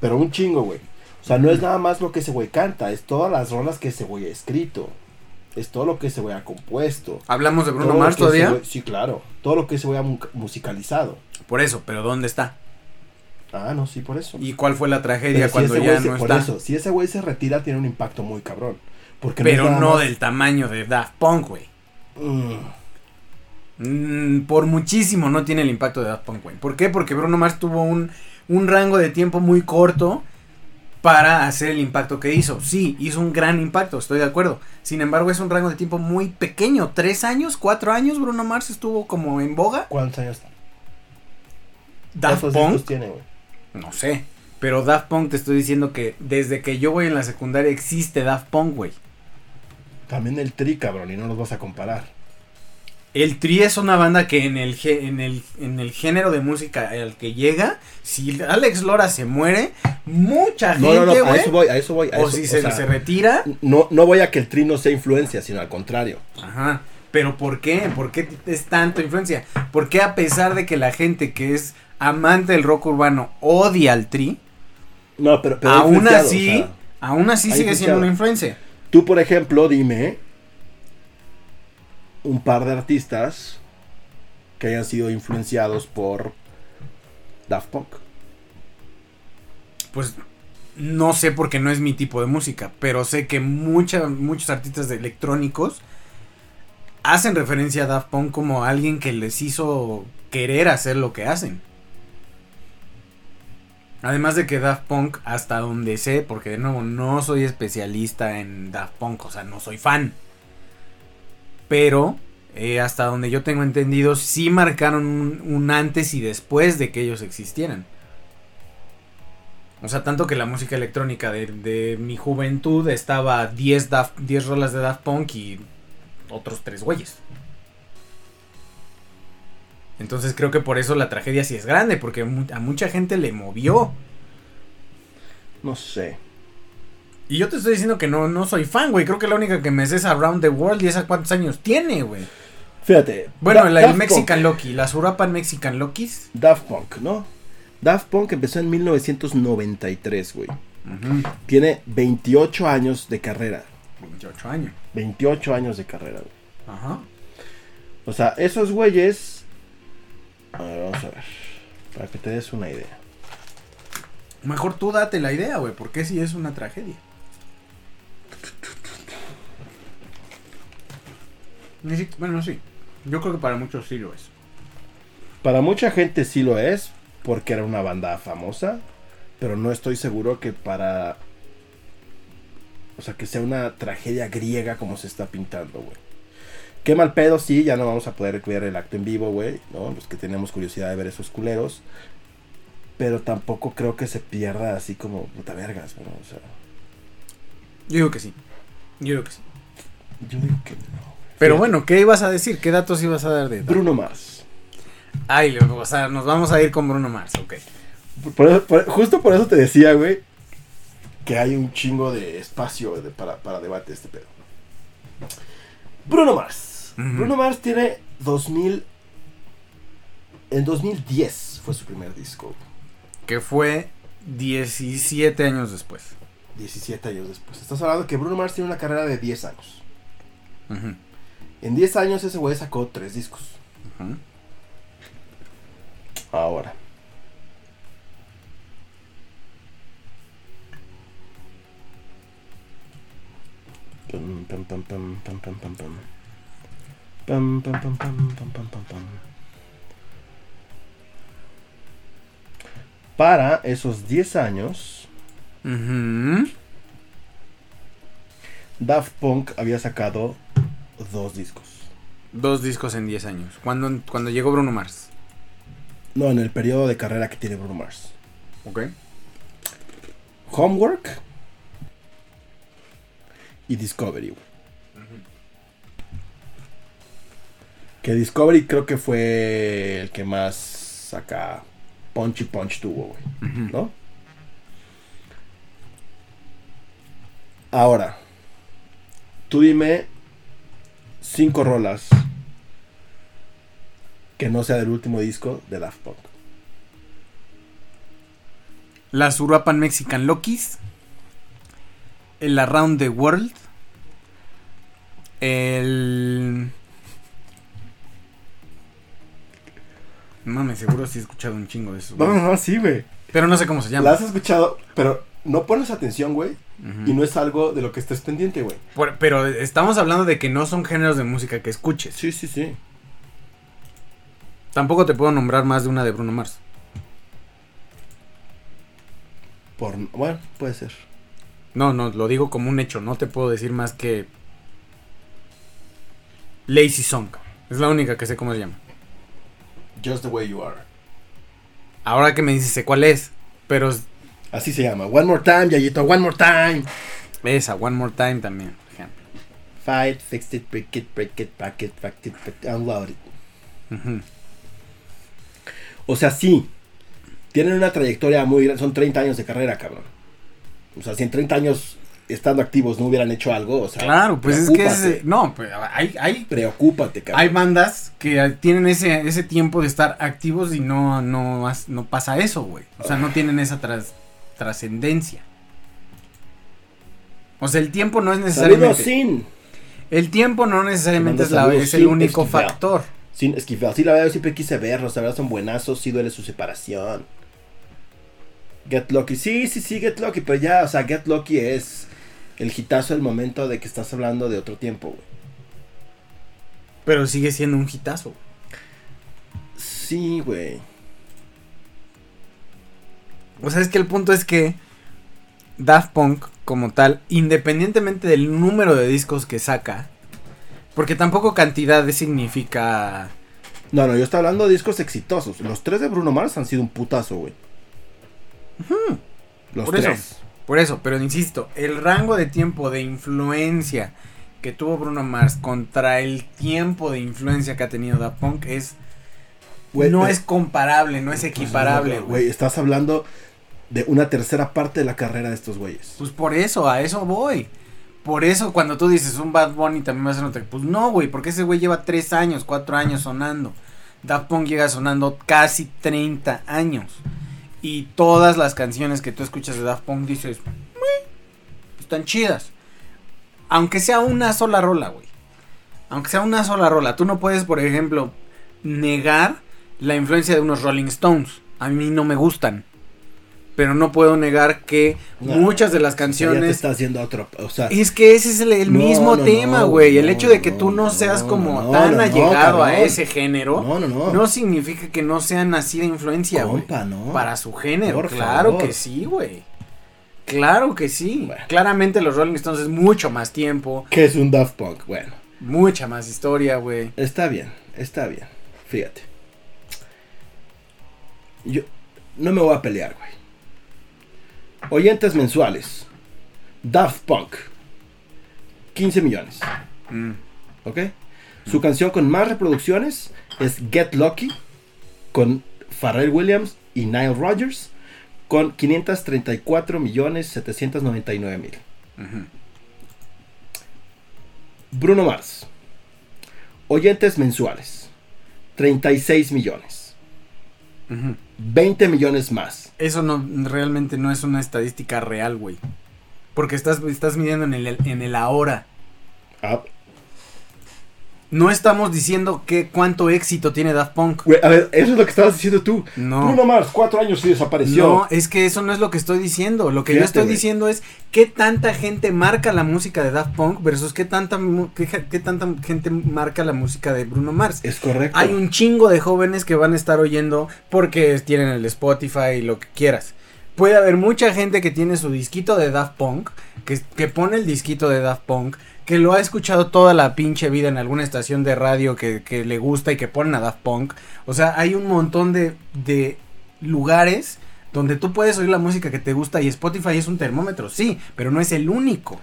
Pero un chingo, güey. O sea, no es nada más lo que ese güey canta, es todas las rolas que ese güey ha escrito. Es todo lo que ese güey ha compuesto. ¿Hablamos de Bruno Mars todavía? sí, claro. Todo lo que ese güey ha mu- musicalizado. Por eso, pero ¿dónde está? Ah, no, sí, por eso. ¿Y cuál fue la tragedia si cuando ese ya se- no por está? eso, si ese güey se retira, tiene un impacto muy cabrón. Porque pero no más- del tamaño de Daft Punk, güey. Mm, Mm, por muchísimo no tiene el impacto de Daft Punk, güey. ¿Por qué? Porque Bruno Mars tuvo un, un rango de tiempo muy corto para hacer el impacto que hizo. Sí, hizo un gran impacto, estoy de acuerdo. Sin embargo, es un rango de tiempo muy pequeño. ¿Tres años? ¿Cuatro años Bruno Mars estuvo como en boga? ¿Cuántos años? ¿Daft Punk? tiene, güey? No sé. Pero Daft Punk te estoy diciendo que desde que yo voy en la secundaria existe Daft Punk, güey. También el Tri, cabrón, y no los vas a comparar. El Tri es una banda que en el, en el, en el género de música al que llega, si Alex Lora se muere, mucha No, no, no, gente, a eso voy, a eso voy. a o eso, si o se, sea, se retira. no, no voy a que el Tri no sea influencia, sino al contrario. Ajá. Pero ¿por qué? ¿Por qué es tanto influencia? ¿Por qué a pesar de que la gente que es amante del rock urbano odia al Tri, No, pero, aún así, o sea, aún así sigue siendo una influencia? tú, por ejemplo, dime un par de artistas que hayan sido influenciados por Daft Punk. Pues no sé porque no es mi tipo de música, pero sé que mucha- muchos artistas de electrónicos hacen referencia a Daft Punk como alguien que les hizo querer hacer lo que hacen. Además de que Daft Punk, hasta donde sé, porque de nuevo no soy especialista en Daft Punk, o sea, no soy fan. Pero, eh, hasta donde yo tengo entendido, sí marcaron un, antes y después de que ellos existieran. O sea, tanto que la música electrónica de, mi juventud estaba 10, Daft- 10 rolas de Daft Punk y otros tres güeyes. Entonces creo que por eso la tragedia sí es grande, porque a mucha gente le movió. No sé. Y yo te estoy diciendo que no, no soy fan, güey. Creo que la única que me sé es Around the World y esa cuántos años tiene, güey. Fíjate. Bueno, Da- la, el Mexican Loki, las Urapan Mexican Lokis. Daft Punk, ¿no? Daft Punk empezó en 1993, güey. Tiene 28 años de carrera. 28 años. 28 años de carrera, güey. Ajá. O sea, esos güeyes. A ver, vamos a ver. Para que te des una idea. Mejor tú date la idea, güey, porque si es una tragedia. Bueno, sí. Yo creo que para muchos sí lo es. Para mucha gente sí lo es, porque era una banda famosa. Pero no estoy seguro que para. O sea, que sea una tragedia griega como se está pintando, güey. Qué mal pedo, sí, ya no vamos a poder ver el acto en vivo, güey, ¿no? Los que tenemos curiosidad de ver esos culeros. Pero tampoco creo que se pierda así como puta vergas, ¿no? O sea, Yo digo que sí. Yo digo que sí. yo digo que no. Pero Fíjate. bueno, ¿qué ibas a decir? ¿Qué datos ibas a dar de Bruno Mars. Ay, o sea, nos vamos a ir con Bruno Mars, ok. Por eso- por- justo por eso te decía, güey, que hay un chingo de espacio de- para, para debate este pedo. Bruno Mars. -huh. Bruno Mars tiene 2000... En 2010 fue su primer disco. Que fue 17 años después. 17 años después. Estás hablando que Bruno Mars tiene una carrera de 10 años. Uh -huh. En 10 años ese güey sacó 3 discos. Uh -huh. Ahora. Pum, pum, pum, pam, pam, pam, pam, pam. Pam, pam, pam, pam, pam, pam, pam, pam. Para esos 10 años. Daft Punk había sacado dos discos. Dos discos en 10 años. Cuando, cuando llegó Bruno Mars. No, en el periodo de carrera que tiene Bruno Mars. Ok. Homework y Discovery. Que Discovery creo que fue el que más acá punch y punch tuvo, güey. ¿No? Ahora, tú dime cinco rolas que no sea del último disco de Daft Punk. Las Uruapan Mexican Lokis. El Around the World. El. Mames, seguro sí he escuchado un chingo de esos. No, no, no, sí, güey. Pero no sé cómo se La llama. has escuchado, pero no pones atención, güey. Y no es algo de lo que estés pendiente, güey. Por- pero estamos hablando de que no son géneros de música que escuches. Sí, sí, sí. Tampoco te puedo nombrar más de una de Bruno Mars. Por, bueno, puede ser. No, no, lo digo como un hecho. No te puedo decir más que. Lazy Song. Es la única que sé cómo se llama. Just the way you are. Ahora que me dices cuál es. Pero Así se llama. One more time, Yayito. One more time. esa, One More Time también, por ejemplo. Fight, fix it, break it, break it, pack it, pack it, pack it, unload it. O sea, sí. Tienen una trayectoria muy grande. Son 30 años de carrera, cabrón. O sea, si en 30 años estando activos no hubieran hecho algo, o sea. Claro, pues es que es, no, pues hay, hay, Preocúpate, cabrón. hay bandas que tienen ese, ese tiempo de estar activos y no, no, no pasa eso, güey. O sea, no tienen esa tras- trascendencia. O sea, el tiempo no es necesariamente. sin. El tiempo no necesariamente es, la- es el único factor. Sin esquivar. Sí, la verdad, yo siempre quise verlos. La verdad, son buenazos. Sí, duele su separación. Get Lucky. Sí, sí, sí, Get Lucky. Pero ya, o sea, Get Lucky es el hitazo del momento de que estás hablando de otro tiempo, güey. Pero sigue siendo un hitazo. Sí, güey. O sea, es que el punto es que Daft Punk, como tal, independientemente del número de discos que saca, porque tampoco cantidad significa. No, no, yo estoy hablando de discos exitosos. Los tres de Bruno Mars han sido un putazo, güey. Los Por eso. Por eso, pero insisto, el rango de tiempo de influencia que tuvo Bruno Mars contra el tiempo de influencia que ha tenido Daft Punk es. No eh, es comparable, no es pues, equiparable, güey. Estás hablando de una tercera parte de la carrera de estos güeyes. Pues por eso, a eso voy. Por eso cuando tú dices un Bad Bunny también va a ser nota. Pues no, güey, porque ese güey lleva 3 años, 4 años sonando. Daft Punk llega sonando casi 30 años. Y todas las canciones que tú escuchas de Daft Punk dices, "Meh, están chidas. Aunque sea una sola rola, güey. Aunque sea una sola rola. Tú no puedes, por ejemplo, negar la influencia de unos Rolling Stones. A mí no me gustan. Pero no puedo negar que No, muchas de las sea, ya te canciones estás haciendo otro. O sea, es que ese es el, el No, mismo no, tema, güey. el hecho de que tú no, seas como tan allegado a ese género, no, no, no, no. significa que no sean así de influencia, güey. Para su género, Por claro favor. que sí, güey. Claro que sí. Bueno. Claramente los Rolling Stones es mucho más tiempo, ¿Qué es un Daft Punk? Bueno, mucha más historia, güey. está bien, está bien. Fíjate. Yo no me voy a pelear, güey. Oyentes mensuales. Daft Punk. 15 millones. Mm. ¿Ok? Su canción con más reproducciones es Get Lucky con Pharrell Williams y Nile Rodgers con 534 millones 799 mil. Ujú. Bruno Mars. Oyentes mensuales. 36 millones. Ujú. 20 millones más. Eso no realmente no es una estadística real, güey. Porque estás, estás midiendo en el, en el ahora. Ah, No estamos diciendo que cuánto éxito tiene Daft Punk. A ver, eso es lo que estabas diciendo tú. No. Bruno Mars, cuatro años y desapareció. No, es que eso no es lo que estoy diciendo. Lo que yo estoy diciendo es qué tanta gente marca la música de Daft Punk versus qué tanta, qué, qué tanta gente marca la música de Bruno Mars. Es correcto. Hay un chingo de jóvenes que van a estar oyendo porque tienen el Spotify y lo que quieras. Puede haber mucha gente que tiene su disquito de Daft Punk, que, que pone el disquito de Daft Punk, que lo ha escuchado toda la pinche vida en alguna estación de radio que, que le gusta y que ponen a Daft Punk. O sea, hay un montón de, de lugares donde tú puedes oír la música que te gusta y Spotify es un termómetro, sí, pero no es el único.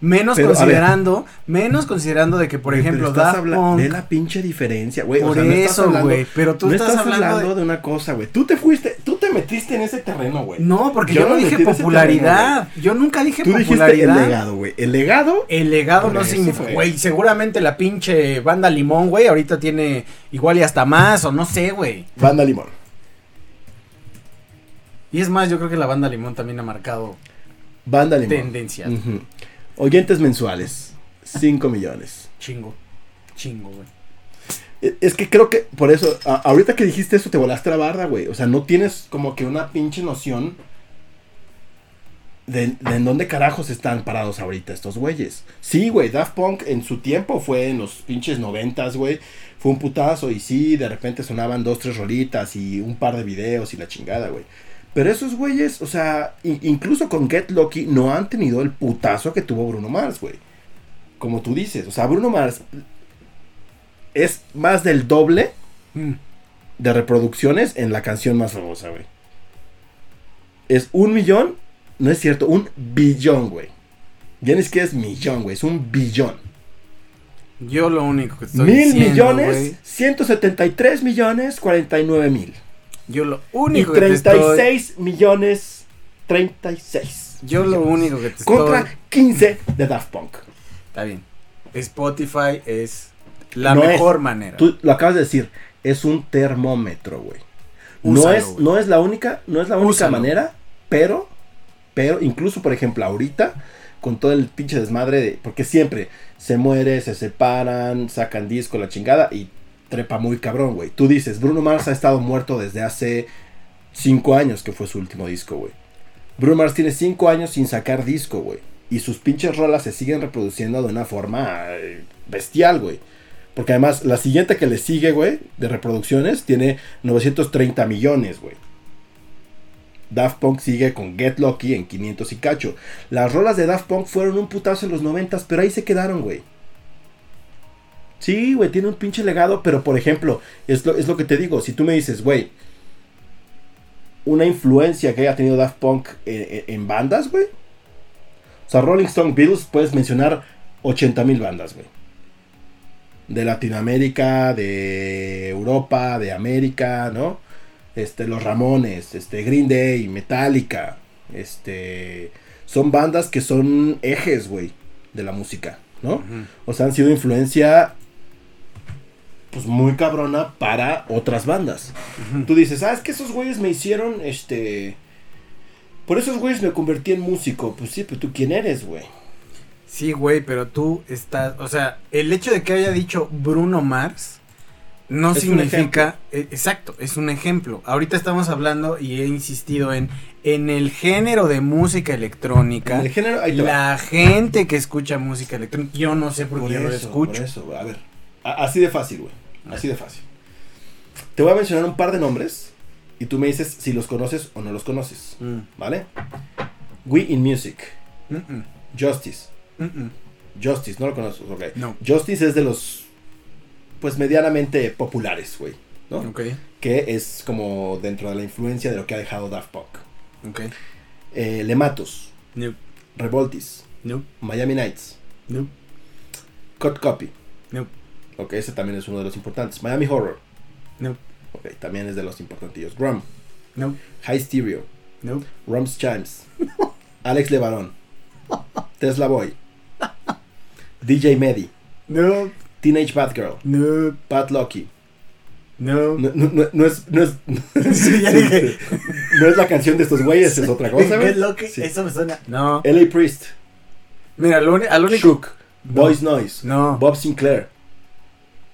Menos Pero, considerando, menos considerando de que, por ejemplo, estás Daft Punk... Ve la pinche diferencia, güey. Por o sea, no estás eso, güey. Pero tú no estás, hablando, de... de una cosa, güey. Tú te fuiste, te metiste en ese terreno, güey. No, porque Yo yo, no dije popularidad. yo nunca dije Tú dijiste popularidad. el legado, güey. El legado. El legado no significa, güey. seguramente la pinche banda Limón, güey, ahorita tiene igual y hasta más, o no sé, güey. Banda Limón. Y es más, yo creo que la banda Limón también ha marcado Banda Limón. tendencias. Oyentes mensuales. 5 millones. Chingo, chingo, güey. E- Es que creo que por eso, a- ahorita que dijiste eso, te volaste la barda, güey. O sea, no tienes como que una pinche noción de, de en dónde carajos están parados ahorita estos güeyes. Sí, güey, Daft Punk en su tiempo fue en los pinches noventas, güey. Fue un putazo y sí, de repente sonaban dos, tres rolitas y un par de videos y la chingada, güey. Pero esos güeyes, o sea, incluso con Get Lucky no han tenido el putazo que tuvo Bruno Mars, güey. Como tú dices, o sea, Bruno Mars es más del doble Mm. de reproducciones en la canción más famosa, güey. Es un millón, no es cierto, un billón, güey. Ya ni siquiera es millón, güey, es un billón. Yo lo único que estoy Mil diciendo, millones, güey, 173 millones, 49 mil. yo lo Y único que te estoy 36 millones, 36. yo lo único que te Contra estoy 15 de Daft Punk. Está bien. Spotify es la No mejor es. manera. Tú lo acabas de decir, es un termómetro, güey. No es, güey. no es la única, no es la única Úsalo. manera, pero, pero, incluso por ejemplo, ahorita, con todo el pinche desmadre de, porque siempre se muere, se separan, sacan disco, la chingada, y trepa muy cabrón, güey. Tú dices, Bruno Mars ha estado muerto desde hace cinco años, que fue su último disco, güey. Bruno Mars tiene cinco años sin sacar disco, güey. Y sus pinches rolas se siguen reproduciendo de una forma eh, bestial, güey. Porque además, la siguiente que le sigue, güey, de reproducciones, tiene 930 millones, güey. Daft Punk sigue con Get Lucky en 500 y cacho. Las rolas de Daft Punk fueron un putazo en los 90, pero ahí se quedaron, güey. Sí, güey, tiene un pinche legado, pero por ejemplo, es lo, es lo que te digo. Si tú me dices, güey, una influencia que haya tenido Daft Punk en, en- en bandas, güey. O sea, Rolling Stone Beatles, puedes mencionar 80 mil bandas, güey. De Latinoamérica, de Europa, de América, ¿no? Este, los Ramones, este, Green Day, Metallica, este, son bandas que son ejes, güey, de la música, ¿no? Ujú. O sea, han sido influencia, pues muy cabrona para otras bandas. Tú dices, ah, es que esos güeyes me hicieron, este... Por esos güeyes me convertí en músico. Pues sí, pero tú quién eres, güey. Sí, güey, pero tú estás, o sea, el hecho de que haya dicho Bruno Mars no Es significa, eh, exacto, es un ejemplo. Ahorita estamos hablando y he insistido en en el género de música electrónica. En el género, va. La gente que escucha música electrónica, yo no sé por Por qué yo lo escucho. por eso. A ver, a- así de fácil, güey. Así de fácil. Te voy a mencionar un par de nombres y tú me dices si los conoces o no los conoces, Mm, ¿vale? We in Music, mm, mm, Justice, Justice, no lo conoces, ok. No. Justice es de los, pues medianamente populares, güey, ¿no? Ok, Que es como dentro de la influencia de lo que ha dejado Daft Punk. ok. Eh, Lematos, No, Revoltis, no, Miami Nights, no, Cut Copy. no, Ok, ese también es uno de los importantes. Miami Horror. no, Ok, también es de los importantillos. Grum, no, High Stereo, no, Rum's Chimes, Alex Levarón, Tesla Boy, DJ Medi, no, Teenage Bad Girl, no, Pat Lucky. no. No, no- no- no es, no, es, Sí, ya dije. no es la canción de estos güeyes, es otra cosa, güey. ¿Qué lo que- Sí. Eso me suena. No. LA Priest, Mira, al único. Shook, Boys Noise, No. Bob Sinclair.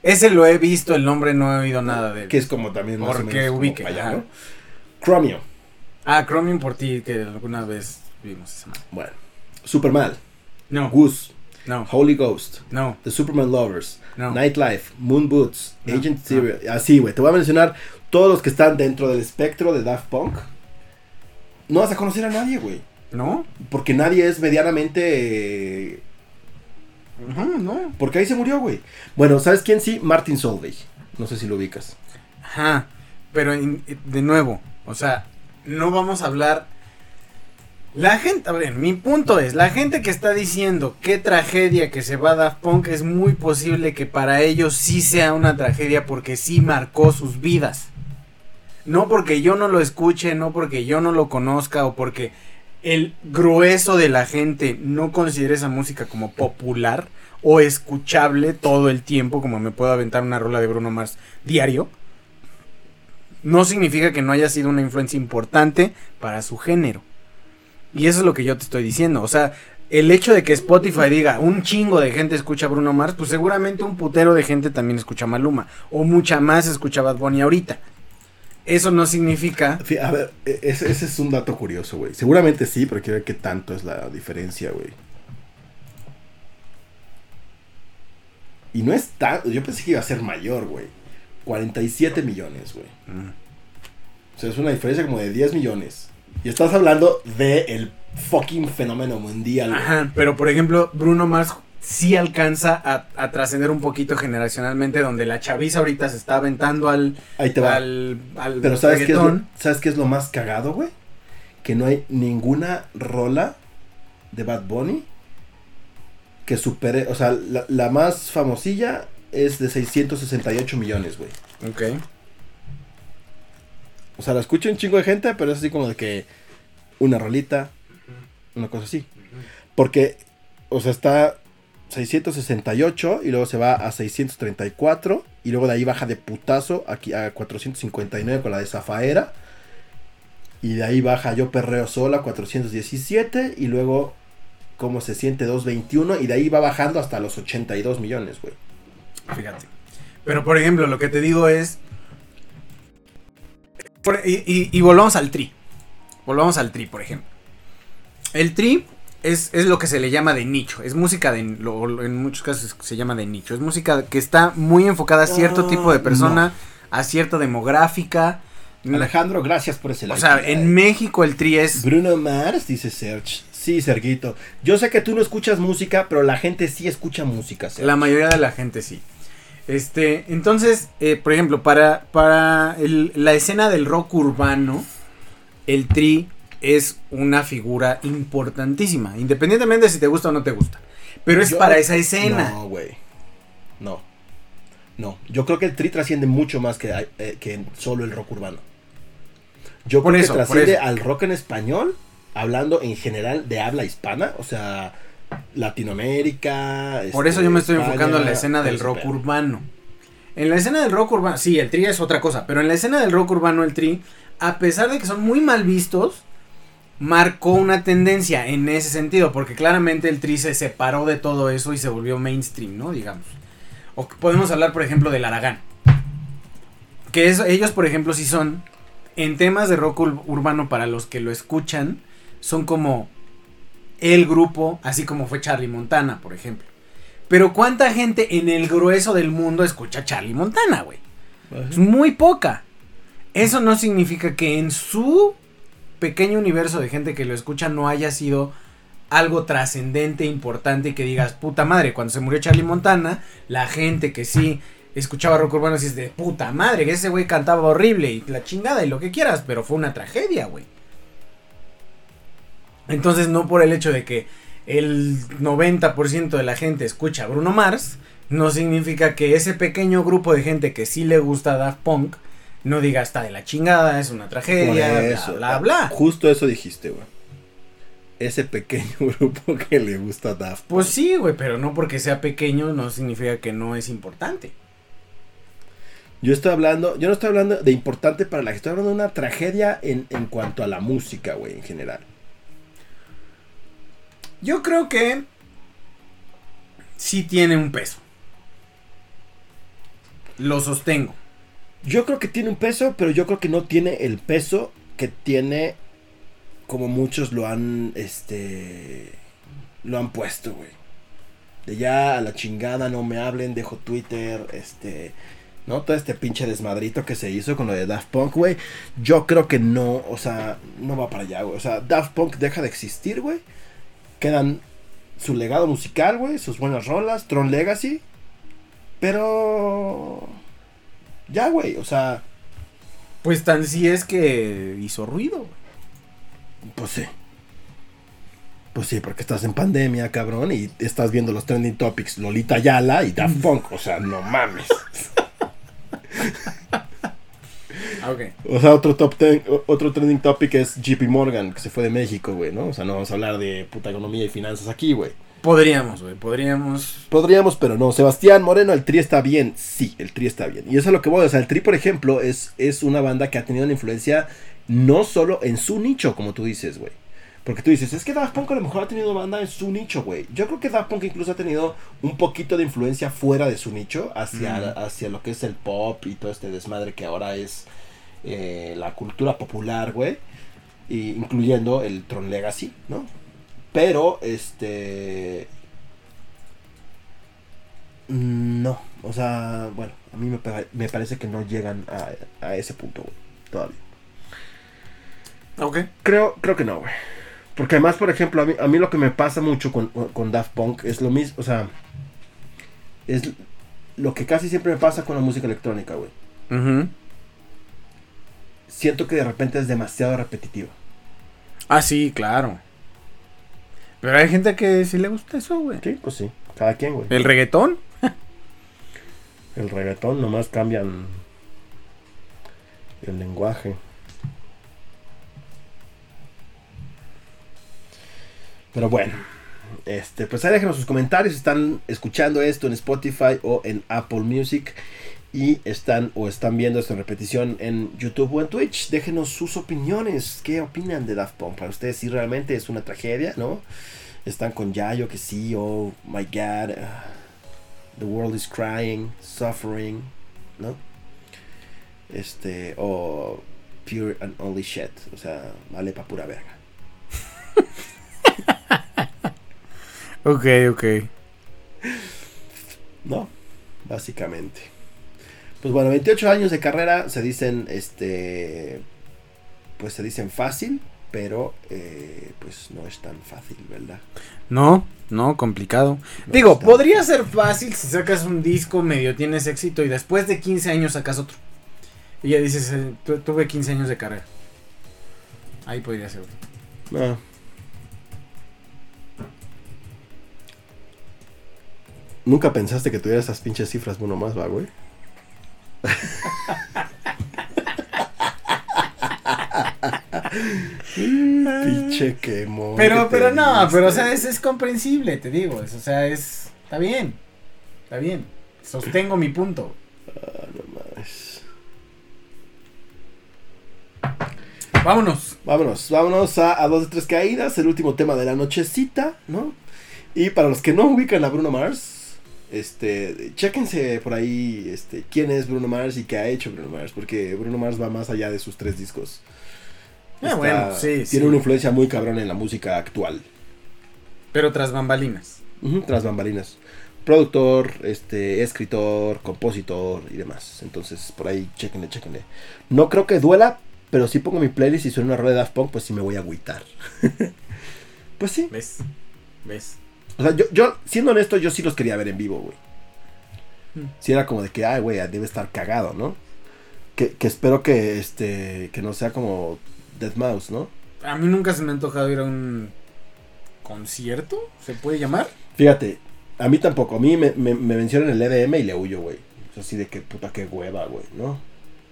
Ese lo he visto, el nombre no he oído nada de él. Que es como también más o Porque menos como ubique, allá. ¿no? Chromio. Ah, Chromium por ti, que alguna vez vimos esa. Bueno. Superman. No, Goose. no, Holy Ghost. no, The Superman Lovers. no. Nightlife. Moon Boots. No, Agent no. Zero. Así, güey. Te voy a mencionar todos los que están dentro del espectro de Daft Punk. No vas a conocer a nadie, güey. ¿No? Porque nadie es medianamente... eh, Ujú, no. Porque ahí se murió, güey. Bueno, ¿sabes quién sí? Martin Solveig. No sé si lo ubicas. Ajá. Pero de nuevo, o sea, no vamos a hablar. La gente, a ver, mi punto es, la gente que está diciendo qué tragedia que se va a Daft Punk es muy posible que para ellos sí sea una tragedia porque sí marcó sus vidas. No porque yo no lo escuche, no porque yo no lo conozca o porque el grueso de la gente no considere esa música como popular o escuchable todo el tiempo, como me puedo aventar una rola de Bruno Mars diario no significa que no haya sido una influencia importante para su género. Y eso es lo que yo te estoy diciendo. O sea, el hecho de que Spotify diga un chingo de gente escucha a Bruno Mars, pues seguramente un putero de gente también escucha a Maluma. O mucha más escucha a Bad Bunny ahorita. Eso no significa. A ver, e- ese, ese es un dato curioso, güey. Seguramente sí, pero quiero ver qué tanto es la diferencia, güey. Y no es tan... Yo pensé que iba a ser mayor, güey. 47 millones, güey. O sea, es una diferencia como de 10 millones. Y estás hablando de el fucking fenómeno mundial, güey. Ajá, pero por ejemplo, Bruno Mars sí alcanza a, a trascender un poquito generacionalmente, donde la chaviza ahorita se está aventando al. Ahí te va. al, al Pero ¿sabes qué, es lo. ¿sabes qué es lo más cagado, güey? Que no hay ninguna rola de Bad Bunny que supere, o sea, la, la más famosilla es de 668 millones, güey. Ok. O sea, la escucha un chingo de gente, pero es así como de que una rolita, una cosa así. Porque, o sea, está 668 y luego se va a 634 y luego de ahí baja de putazo aquí a 459 con la de Zafaera. Y de ahí baja Yo Perreo Sola 417 y luego Cómo se siente 221 y de ahí va bajando hasta los 82 millones, güey. Fíjate. Pero por ejemplo, lo que te digo es. Por- y, y- y volvamos al tri. Volvamos al tri, por ejemplo. El tri es, es lo que se le llama de nicho. Es música de. lo- en muchos casos se llama de nicho. Es música que está muy enfocada a cierto Ah, tipo de persona, a cierta demográfica. Alejandro, gracias por ese O like. sea, en México el tri es. Bruno Mars, dice Serge. Sí, Serguito. Yo sé que tú no escuchas música, pero la gente sí escucha música, Serge. La mayoría de la gente sí. Este, entonces, eh, por ejemplo, para, para el- la escena del rock urbano, el Tri es una figura importantísima, independientemente de si te gusta o no te gusta. Pero es Yo- para esa escena. No, güey. No. No. Yo creo que el tri trasciende mucho más que, eh, que solo el rock urbano. Yo Por creo eso, que trasciende al rock en español, hablando en general de habla hispana, o sea, Latinoamérica. Por eso yo me estoy España, enfocando en la escena del rock urbano. En la escena del rock urbano, sí, el Tri es otra cosa, pero en la escena del rock urbano, el Tri, a pesar de que son muy mal vistos, marcó una tendencia en ese sentido, porque claramente el Tri se separó de todo eso y se volvió mainstream, ¿no? Digamos. O podemos hablar, por ejemplo, del Aragán. Que es, ellos, por ejemplo, sí son, en temas de rock ur- urbano, para los que lo escuchan, son como el grupo, así como fue Charlie Montana, por ejemplo. Pero ¿cuánta gente en el grueso del mundo escucha Charlie Montana, güey? Es muy poca. Eso no significa que en su pequeño universo de gente que lo escucha no haya sido algo trascendente, importante y que digas, puta madre, cuando se murió Charlie Montana, la gente que sí escuchaba rock urbano así es de puta madre, que ese güey cantaba horrible y la chingada y lo que quieras, pero fue una tragedia, güey. Entonces no por el hecho de que el 90% de la gente escucha a Bruno Mars, no significa que ese pequeño grupo de gente que sí le gusta Daft Punk no diga está de la chingada, es una tragedia, eso, bla, bla, bla. Justo eso dijiste, güey. Ese pequeño grupo que le gusta Daft Pues Punk. sí, güey, pero no porque sea pequeño no significa que no es importante. Yo estoy hablando, yo no estoy hablando de importante para la gente, estoy hablando de una tragedia en, en cuanto a la música, güey, en general. Yo creo que sí tiene un peso. lo sostengo. Yo creo que tiene un peso, pero yo creo que no tiene el peso que tiene como muchos lo han, este, lo han puesto, güey. De ya a la chingada, no me hablen, dejo Twitter, este, ¿no? Todo este pinche desmadrito que se hizo con lo de Daft Punk, güey. Yo creo que no, o sea, no va para allá, güey. O sea, Daft Punk deja de existir, güey. Quedan su legado musical, güey, sus buenas rolas, Tron Legacy. Pero... Ya, güey, o sea... Pues tan si es que hizo ruido, güey. Pues sí. Pues sí, porque estás en pandemia, cabrón, y estás viendo los trending topics Lolita Yala y Daft Punk, o sea, no mames. Okay. O sea, otro top ten, otro trending topic es JP Morgan, que se fue de México, güey, ¿no? O sea, no vamos a hablar de puta economía y finanzas aquí, güey. Podríamos, güey, podríamos. Podríamos, pero no. Sebastián Moreno, el Tri está bien. Sí, el Tri está bien. Y eso es lo que voy. O sea, el Tri, por ejemplo, es, es una banda que ha tenido una influencia no solo en su nicho, como tú dices, güey. Porque tú dices, es que Daft Punk a lo mejor ha tenido banda en su nicho, güey. Yo creo que Daft Punk incluso ha tenido un poquito de influencia fuera de su nicho, hacia, Mm. hacia lo que es el pop y todo este desmadre que ahora es eh, la cultura popular, güey. Y incluyendo el Tron Legacy, ¿no? Pero, este... No, o sea, bueno, a mí me, me parece que no llegan a, a ese punto, güey, todavía. Ok. Creo, creo que no, güey. Porque además, por ejemplo, a mí, a mí lo que me pasa mucho con, con Daft Punk es lo mismo, o sea, es lo que casi siempre me pasa con la música electrónica, güey. Siento que de repente es demasiado repetitiva. Ah, sí, claro. Pero hay gente que sí le gusta eso, güey. Sí, pues sí, cada quien, güey. ¿El reggaetón? El reggaetón nomás cambian el lenguaje. Pero bueno, este, pues ahí déjenos sus comentarios. Están escuchando esto en Spotify o en Apple Music. Y están o están viendo esto en repetición en YouTube o en Twitch. Déjenos sus opiniones. ¿Qué opinan de Daft Punk? Para ustedes si realmente es una tragedia, ¿no? Están con Yayo que sí, oh my god. ah, The world is crying, suffering, ¿no? Este, o pure and only shit. O sea, vale pa' pura verga. Ok, ok. ¿no? Básicamente. Pues bueno, 28 años de carrera se dicen, este, pues se dicen fácil, pero eh, pues no es tan fácil, ¿verdad? No, no, complicado. No Digo, podría ser fácil si sacas un disco, medio tienes éxito y después de 15 años sacas otro. Y ya dices, eh, tu- tuve 15 años de carrera. Ahí podría ser. No. Nunca pensaste que tuviera esas pinches cifras uno más, va, güey. Pinche quemón. Pero, que pero no, pero o sea, es, es comprensible, te digo. es- o sea, es. Está bien. Está bien. Sostengo mi punto. Ah, no. Vámonos. Vámonos, vámonos a, a dos de tres caídas, el último tema de la nochecita, ¿no? Y para los que no ubican a Bruno Mars, este, chéquense por ahí, este, quién es Bruno Mars y qué ha hecho Bruno Mars, porque Bruno Mars va más allá de sus tres discos. Ah, Está- bueno, sí, Tiene sí. una influencia muy cabrón en la música actual, Pero tras bambalinas. Tras bambalinas. Productor, este, escritor, compositor y demás. Entonces, por ahí, chéquenle, chéquenle. No creo que duela, pero si pongo mi playlist y suena una rueda de Daft Punk, pues sí me voy a agüitar. pues sí. ¿Ves? ¿Ves? O sea, yo, yo, siendo honesto, yo sí los quería ver en vivo, güey. Mm. Sí era como de que, ay, güey, debe estar cagado, ¿no? Que, que espero que, este, que no sea como Dead Mouse, ¿no? A mí nunca se me ha antojado ir a un concierto, ¿se puede llamar? Fíjate, a mí tampoco. A mí me, me, me mencionan el EDM y le huyo, güey. Es así de que puta, qué hueva, güey, ¿no?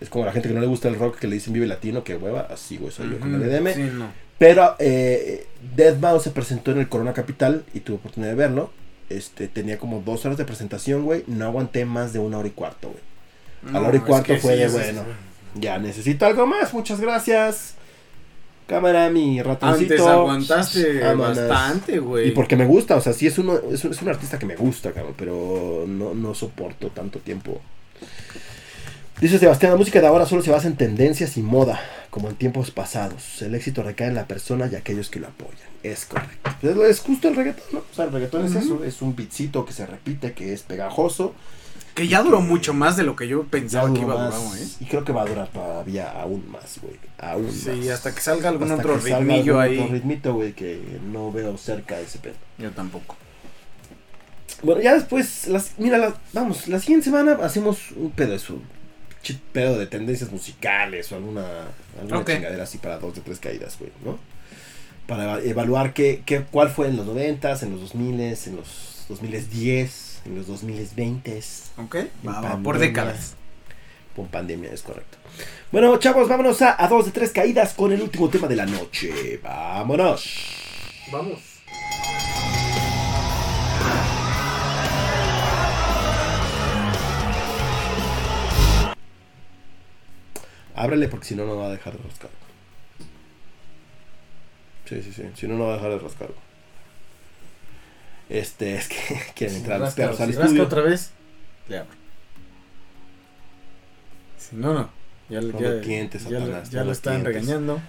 Es como la gente que no le gusta el rock que le dicen vive latino, qué hueva. Así, güey, soy yo con el EDM. Sí, no. Pero eh, Dead Mouse se presentó en el Corona Capital y tuve oportunidad de verlo. Este, tenía como dos horas de presentación, güey. No aguanté más de una hora y cuarto, güey. A la hora y cuarto fue sí, de es- bueno. Ya necesito algo más, muchas gracias. Cámara, mi ratoncito. Antes aguantaste bastante, güey. Y porque me gusta, o sea, sí es uno, es un, es un artista que me gusta, cabrón, pero no, no soporto tanto tiempo Dice Sebastián, la música de ahora solo se basa en tendencias y moda, como en tiempos pasados. El éxito recae en la persona y aquellos que lo apoyan. Es correcto. Es, es justo el reggaetón, ¿no? O sea, el reggaetón es eso, es un beatcito que se repite, que es pegajoso. Que ya duró mucho más de lo que yo pensaba que iba a durar, güey. Y creo que va a durar todavía aún más, güey. Aún más. Sí, hasta que salga algún Hasta otro que salga ritmillo algún ahí. Otro ritmito, güey, que no veo cerca de ese pedo. Yo tampoco. Bueno, ya después, las, mira, las- vamos, la siguiente semana hacemos un pedo de su chi- pedo de tendencias musicales o alguna, alguna chingadera así para dos de tres caídas, güey, ¿no? Para eva- evaluar qué, qué, cuál fue en los noventas, en los 2000 en los 2010, en los 2020 Ok. Va, por décadas. Con pandemia, es correcto. Bueno, chavos, vámonos a, a dos de tres caídas con el último tema de la noche. Vámonos. Vamos. Ábrele porque si no, no va a dejar de rascar. Sí, sí, sí. Si no, no va a dejar de rascar. Este, es que quieren entrar los rasca, perros al si estudio. otra vez, le abro. Si no, no. Ya, No ya, lo tientes, ya Satanás, ya no lo están tientes. regañando.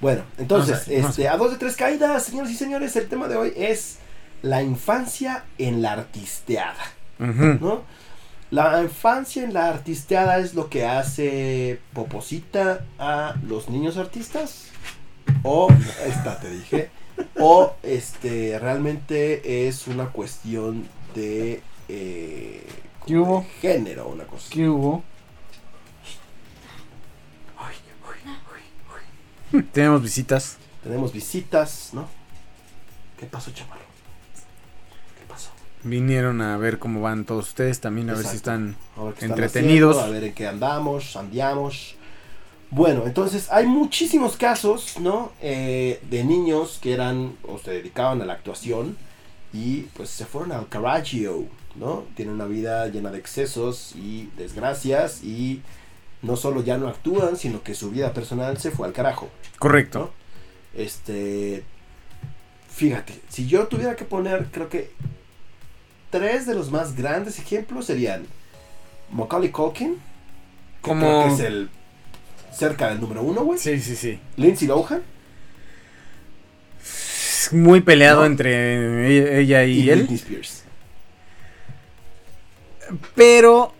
Bueno, entonces, este, a dos de tres caídas, señores y señores, el tema de hoy es la infancia en la artisteada. ¿no? La infancia en la artisteada es lo que hace Poposita a los niños artistas. O, esta te dije, o este, realmente es una cuestión de, eh, ¿Qué hubo? de género, una cosa. ¿Qué hubo? Tenemos visitas. Tenemos visitas, ¿no? ¿Qué pasó, chamarro? Vinieron a ver cómo van todos ustedes también, a ver si están A ver qué están Entretenidos. haciendo, a ver en qué andamos, andiamos. Bueno, entonces hay muchísimos casos, ¿no? Eh, de niños que eran o se dedicaban a la actuación y pues se fueron al Carraggio, ¿no? Tienen una vida llena de excesos y desgracias y no solo ya no actúan, sino que su vida personal se fue al carajo. correcto. Este. Fíjate, si yo tuviera que poner, creo que tres de los más grandes ejemplos serían Macaulay Culkin, que Como- creo que es el cerca del número uno, güey. Sí, sí, sí. Lindsay Lohan Es muy peleado No. entre e- ella y, y él. Britney Spears. Pero,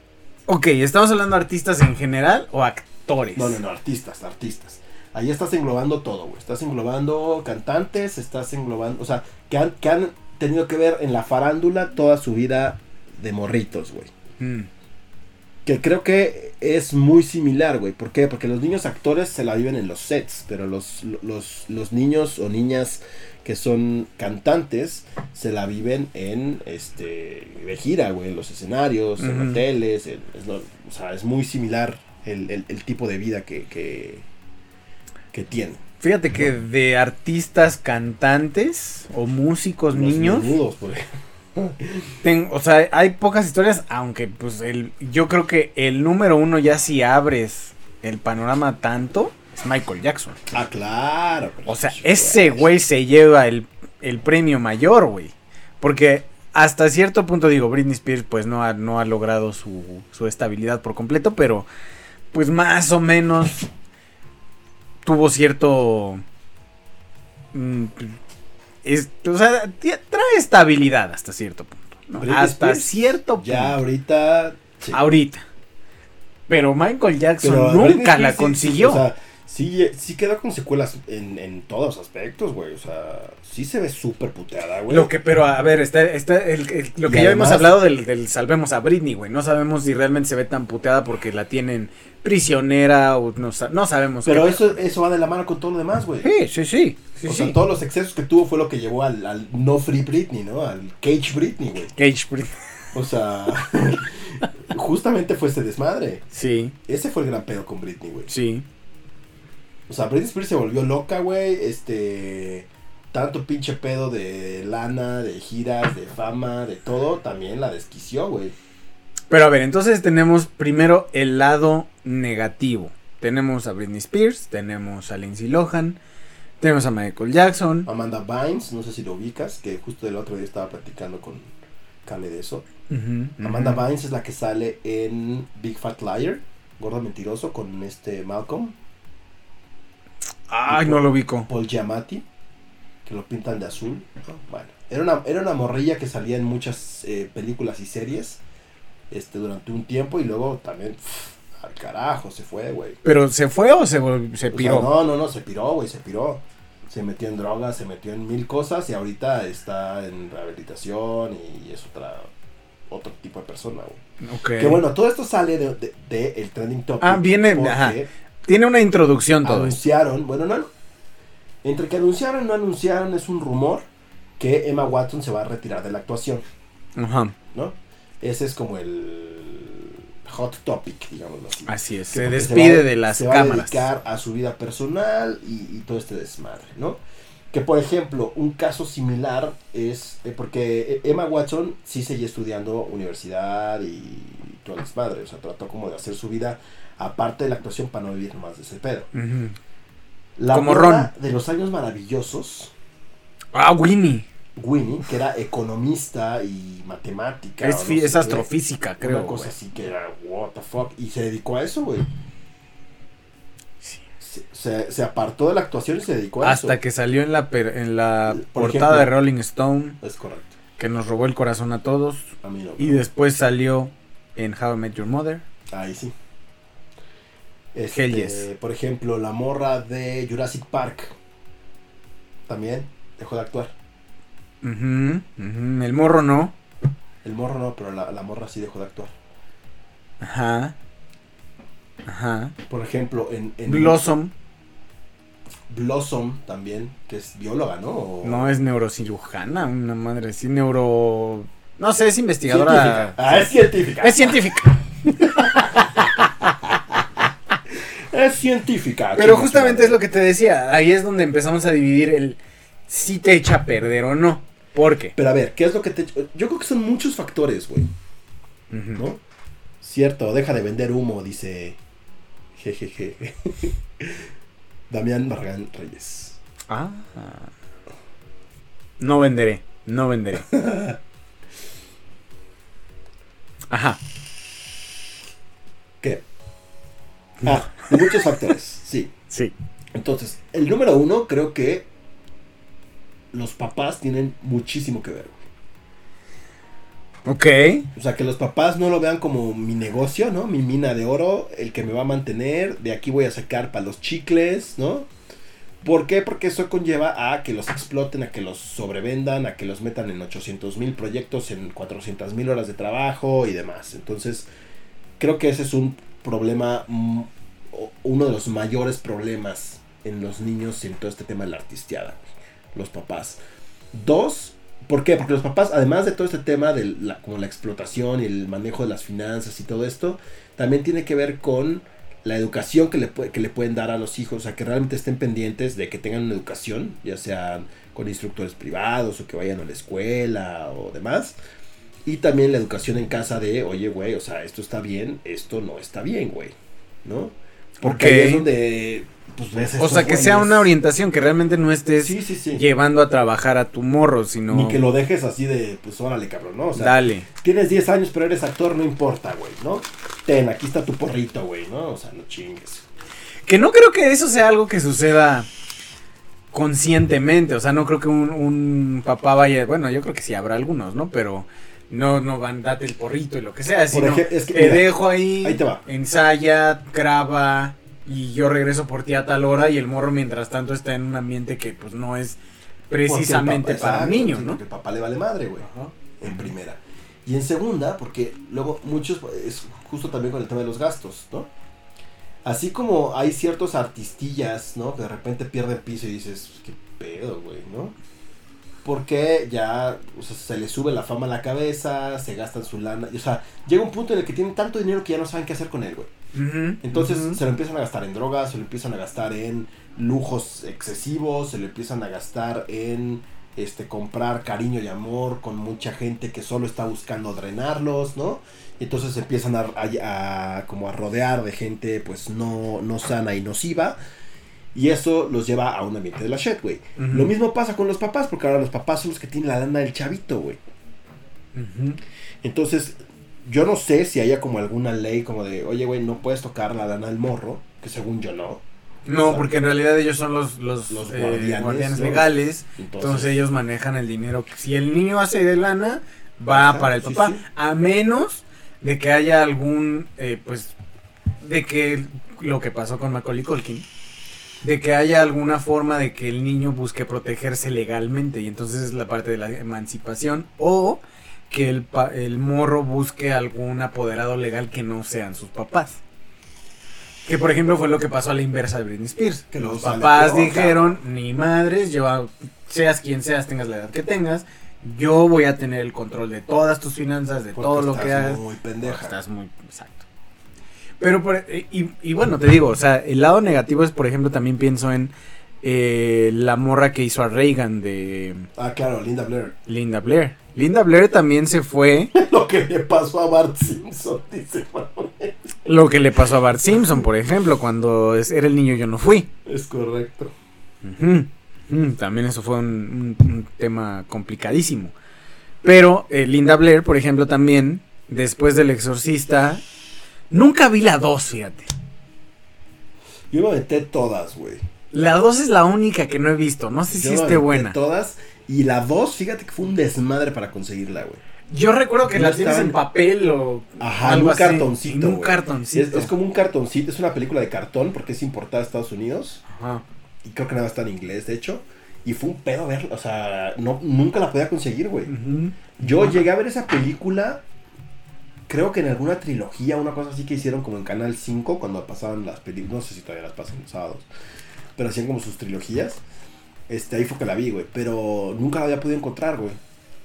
ok, ¿estamos hablando de artistas en general o actores? No, no, no, artistas, artistas. Ahí estás englobando todo, güey. Estás englobando cantantes, estás englobando, o sea, que han, que han tenido que ver en la farándula toda su vida de morritos, güey. Mm, Que creo que es muy similar, güey. ¿Por qué? Porque los niños actores se la viven en los sets, pero los, los, los niños o niñas que son cantantes se la viven en este de gira, güey, en los escenarios, en hoteles, en- es lo- o sea, es muy similar el, el- el tipo de vida que, que, que tienen. Fíjate que de artistas cantantes o músicos Los niños, menudos, ten- o sea, hay pocas historias, aunque pues el, yo creo que el número uno ya si abres el panorama tanto es Michael Jackson. Ah, claro. O sea, ese güey se lleva el, el premio mayor, güey. Porque hasta cierto punto, digo, Britney Spears pues no ha, no ha logrado su, su estabilidad por completo, pero pues más o menos tuvo cierto... mm, es- o sea, trae estabilidad hasta cierto punto. Hasta Spears, cierto punto. Ya ahorita. sí. Ahorita. Pero Michael Jackson Pero nunca la sí- consiguió. Sí, o sea, sí, sí quedó con secuelas en, en todos aspectos, güey. O sea, sí se ve súper puteada, güey. Lo que, pero a ver, está, está el- el- lo Y que ya hemos hablado del, del salvemos a Britney, güey. No sabemos si realmente se ve tan puteada porque la tienen prisionera o no, no sabemos. Pero qué eso, eso va de la mano con todo lo demás, güey. Sí, sí, sí. sí, o sí. sea, todos los excesos que tuvo fue lo que llevó al, al no free Britney, ¿no? Al cage Britney, güey. Cage Britney. O sea, justamente fue ese desmadre. Sí, Ese fue el gran pedo con Britney, güey. sí. O sea, Britney Spears se volvió loca, güey. Este. Tanto pinche pedo de lana, de giras, de fama, de todo, también la desquició, güey. Pero a ver, entonces tenemos primero el lado negativo. Tenemos a Britney Spears, tenemos a Lindsay Lohan, tenemos a Michael Jackson. Amanda Bynes, no sé si lo ubicas, que justo el otro día estaba platicando con, sale de eso. Amanda ujú. Bynes es la que sale en Big Fat Liar, Gordo Mentiroso, con este Malcolm. Ay, no lo ubico. Paul Giamatti, que lo pintan de azul. ¿no? Bueno, era una, era una morrilla que salía en muchas eh, películas y series este, durante un tiempo y luego también pff, al carajo se fue, güey. ¿Pero se fue o se, se O sea, piró? no, no, no, se piró, güey, se piró. Se metió en drogas, se metió en mil cosas y ahorita está en rehabilitación y es otra otro tipo de persona, güey. Ok. Que bueno, todo esto sale de, de- de el trending topic. Ah, viene- ajá. Tiene una introducción todo anunciaron, bueno, no, entre que anunciaron y no anunciaron es un rumor que Emma Watson se va a retirar de la actuación, Ajá. ¿no? Ese es como el hot topic, digámoslo así. Así es. Se despide va- de las se va a cámaras. dedicar a su vida personal y, y todo este desmadre, ¿no? Que por ejemplo, un caso similar es eh, porque Emma Watson sí seguía estudiando universidad y todo el desmadre, o sea, trató como de hacer su vida aparte de la actuación para no vivir más de ese pedo. La Como morra de los años maravillosos, Ah, Winnie. Winnie, que era economista y matemática. Es, no qué, astrofísica, creo. Una cosa así que era, what the fuck, y se dedicó a eso, güey. Sí. Se, se- se apartó de la actuación y se dedicó a Hasta eso. que salió en la, per- en la Por portada ejemplo. de Rolling Stone, Es correcto. que nos robó el corazón a todos. A mí no. Y después salió en How I Met Your Mother. Ahí sí. Hell Este, yes. Por ejemplo, la morra de Jurassic Park. También dejó de actuar. El morro no. El morro no, pero la, la morra sí dejó de actuar. Ajá. Ajá. Por ejemplo, en, en Blossom Blossom también, que es bióloga, ¿no? O- no es neurocirujana, una madre así, neuro... No sé, es investigadora. Científica. Ah, es científica. Es científica. Es científica. Pero justamente es lo que te decía. Ahí es donde empezamos a dividir el si te echa a perder o no. ¿Por qué? Pero a ver, ¿qué es lo que te... Yo creo que son muchos factores, güey. ¿no? Cierto, deja de vender humo, dice... Jejeje. Damián Barragán Reyes. Ah. No venderé. No venderé. Ajá. ¿Qué? Ah, muchos factores, sí. Sí. Entonces, el número uno, creo que los papás tienen muchísimo que ver. Ok. O sea, que los papás no lo vean como mi negocio, ¿no? Mi mina de oro, el que me va a mantener, de aquí voy a sacar para los chicles, ¿no? ¿Por qué? Porque eso conlleva a que los exploten, a que los sobrevendan, a que los metan en 800 mil proyectos, en 400 mil horas de trabajo y demás. Entonces, creo que ese es un problema, uno de los mayores problemas en los niños en todo este tema de la artisteada. Los papás. Dos, ¿por qué? Porque los papás, además de todo este tema de la, como la explotación y el manejo de las finanzas y todo esto, también tiene que ver con la educación que le, que le pueden dar a los hijos, o sea, que realmente estén pendientes de que tengan una educación, ya sean con instructores privados o que vayan a la escuela o demás. Y también la educación en casa de, oye, güey, o sea, esto está bien, esto no está bien, güey, ¿no? Porque ahí es donde, pues, ves O sea, que sea una orientación que realmente no estés Sí, sí, sí. llevando a trabajar a tu morro, sino. Ni que lo dejes así de, pues, órale, cabrón, ¿no? O sea, Dale. tienes 10 años, pero eres actor, no importa, güey, ¿no? Ten, aquí está tu porrito, güey, ¿no? O sea, no chingues. Que no creo que eso sea algo que suceda conscientemente. O sea, no creo que un, un papá vaya. Bueno, yo creo que sí habrá algunos, ¿no? Pero no, no van, date el porrito y lo que sea. Por Sino ejemplo, es que, te mira, dejo ahí, ahí te va. ensaya, graba. Y yo regreso por ti a tal hora. Y el morro, mientras tanto, está en un ambiente que, pues, no es precisamente papá- para un exacto, niño, sí, ¿no? Porque el papá le vale madre, güey. en primera. Y en segunda, porque luego muchos, es justo también con el tema de los gastos, ¿no? Así como hay ciertos artistillas, ¿no? Que de repente pierden piso y dices, qué pedo, güey, ¿no? Porque ya o sea, se les sube la fama a la cabeza, se gastan su lana. O sea, llega un punto en el que tienen tanto dinero que ya no saben qué hacer con él, güey. Entonces se lo empiezan a gastar en drogas, se lo empiezan a gastar en lujos excesivos, se lo empiezan a gastar en este comprar cariño y amor con mucha gente que solo está buscando drenarlos, ¿no? Y entonces se empiezan a, a- a- como a rodear de gente pues no, no sana y nociva. Y eso los lleva a un ambiente de la shit, güey. Lo mismo pasa con los papás, porque ahora los papás son los que tienen la lana del chavito, güey. Entonces, yo no sé si haya como alguna ley como de, oye, güey, no puedes tocar la lana del morro, que según yo no. No, porque en realidad ellos son los, los, Los eh, guardianes, guardianes ¿no? legales. Entonces, Entonces ellos manejan el dinero. Si el niño hace de lana, va Ajá, para el sí, papá. sí. A menos de que haya algún, eh, pues, de que lo que pasó con Macaulay Culkin, de que haya alguna forma de que el niño busque protegerse legalmente. Y entonces es la parte de la emancipación. O que el, pa- el morro busque algún apoderado legal que no sean sus papás. Que por ejemplo fue lo que pasó a la inversa de Britney Spears. Que los papás peor, dijeron, ni madres, yo, a- seas quien seas, tengas la edad que tengas, yo voy a tener el control de todas tus finanzas, de porque todo lo que estás hagas. muy Porque pendeja. Estás muy exacto. Pero por- y, y bueno, te digo, o sea, el lado negativo es, por ejemplo, también pienso en eh, la morra que hizo a Reagan de Ah, claro, Linda Blair. Linda Blair. Linda Blair también se fue Lo que le pasó a Bart Simpson, dice lo que le pasó a Bart Simpson, por ejemplo, cuando era el niño yo no fui. Es correcto. También eso fue un, un- un tema complicadísimo. Pero eh, Linda Blair, por ejemplo, también, después del exorcista, nunca vi la 2, fíjate. Yo me aventé todas, güey. La 2 es la única que no he visto, no sé si Yo me esté buena. todas. Y la 2, fíjate que fue un desmadre para conseguirla, güey. Yo recuerdo que No la tienes en papel o Ajá, algo en un así, cartoncito. En un güey. cartoncito. Es, es como un cartoncito, es una película de cartón porque es importada a Estados Unidos. Ajá. Y creo que nada más está en inglés, de hecho. Y fue un pedo verla, o sea, no, nunca la podía conseguir, güey. Yo llegué a ver esa película, creo que en alguna trilogía, una cosa así que hicieron como en Canal 5, cuando pasaban las películas, no sé si todavía las pasan los sábados, pero hacían como sus trilogías. Este, ahí fue que la vi, güey, pero nunca la había podido encontrar, güey.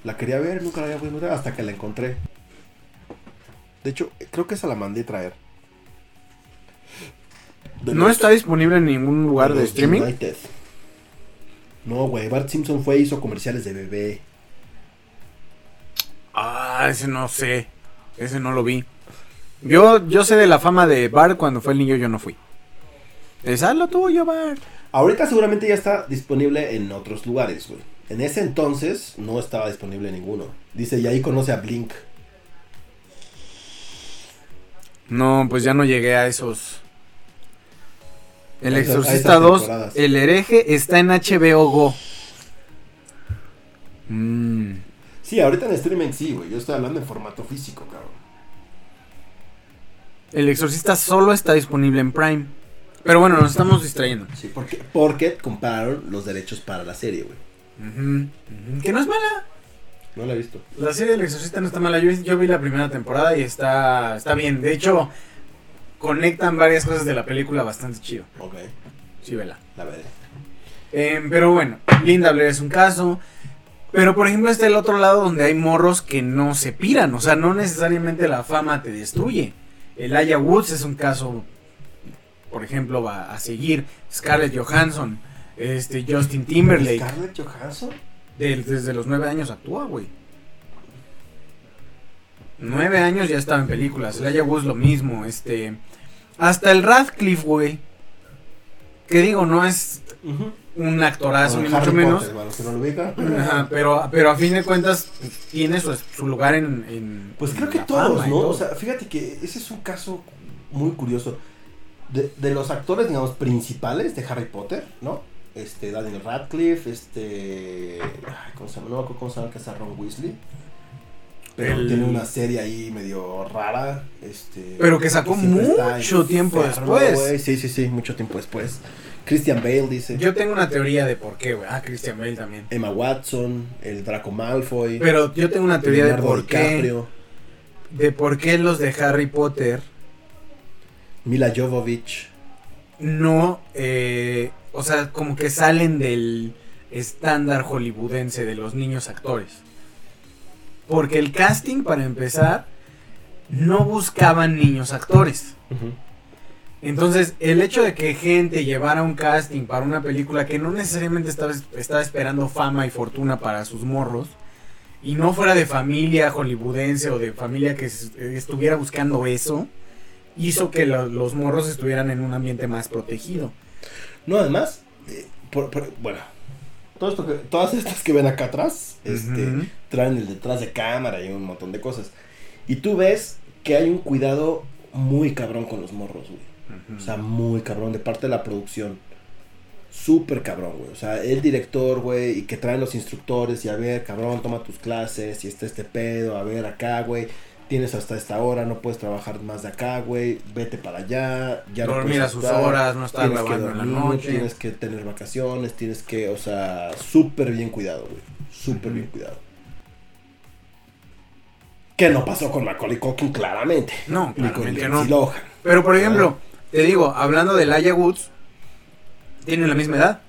La quería ver, nunca la había podido encontrar hasta que la encontré. De hecho, creo que esa la mandé traer. De No los- está disponible en ningún lugar de streaming. United. No, güey, Bart Simpson fue hizo comerciales de bebé. Ah, ese no sé. Ese no lo vi. Yo, yo sé de la fama de Bart cuando fue el niño yo no fui. Es ah, lo tuyo, Bart. Ahorita seguramente ya está disponible en otros lugares, güey. En ese entonces no estaba disponible ninguno. Dice, y ahí conoce a Blink. No, pues ya no llegué a esos. El Exorcista esas 2, temporadas. El hereje está en HBO Go. Mm. Sí, ahorita en streaming sí, güey. Yo estoy hablando en formato físico, cabrón. El Exorcista solo está disponible en Prime. Pero bueno, nos estamos distrayendo. Sí, porque, porque compraron los derechos para la serie, güey. Que no es mala. No la he visto. La serie del Exorcista no está mala. Yo, yo vi la primera temporada y está, está bien. De hecho, conectan varias cosas de la película bastante chido. Ok, Sí, vela. la veré. Eh, pero bueno, Linda Blair es un caso. Pero por ejemplo está el otro lado donde hay morros que no se piran. O sea, no necesariamente la fama te destruye. El Aya Woods es un caso, por ejemplo, va a seguir. Scarlett Johansson, este Justin Timberlake. ¿Scarlett Johansson? desde los nueve años actúa, güey. Nueve años ya estaba en películas. El Aya Woods lo mismo. Este. Hasta el Radcliffe, güey. Que digo, no es un actorazo, ni mucho menos. Potter, no lo. Ajá, pero, pero a fin de cuentas tiene su, su lugar en, en- Pues en creo que todos, ¿no? O sea, fíjate que ese es un caso muy curioso. De, de los actores, digamos, principales de Harry Potter, ¿no? Este, Daniel Radcliffe, este... ay, ¿Cómo se llama? No me acuerdo cómo se llama que es Ron Weasley. Pero El- tiene una serie ahí medio rara. Este, Pero que sacó mucho tiempo después. Sí, sí, sí, mucho tiempo después. Christian Bale dice. Yo tengo una teoría de por qué, güey. Ah, Christian Bale también. Emma Watson, el Draco Malfoy. Pero yo tengo una teoría de por qué. DiCaprio, De por qué los de Harry Potter Mila Jovovich. no. eh, o sea, como que salen del estándar hollywoodense de los niños actores. Porque el casting, para empezar, no buscaban niños actores. Entonces, el hecho de que gente llevara un casting para una película que no necesariamente estaba, estaba esperando fama y fortuna para sus morros, y no fuera de familia hollywoodense o de familia que es- estuviera buscando eso, hizo que lo- los morros estuvieran en un ambiente más protegido. No, además, eh, por- por- bueno, todo esto que- todas estas que ven acá atrás, este, traen el detrás de cámara y un montón de cosas. Y tú ves que hay un cuidado muy cabrón con los morros, güey. O sea, muy cabrón de parte de la producción. Súper cabrón, güey. O sea, el director, güey, y que traen los instructores y a ver, cabrón, toma tus clases y está este pedo, a ver acá, güey. Tienes hasta esta hora, no puedes trabajar más de acá, güey. Vete para allá. Ya no Dormir puedes a sus estar, horas, no estar grabando en la noche. Tienes que tener vacaciones, tienes que, o sea, súper bien cuidado, güey. Súper bien cuidado. Que no pasó con Macaulay Culkin, claramente. No, Ni con claramente Lindsay no. Lohan. Pero por ejemplo, te digo, hablando de Laia Woods, tienen la misma edad.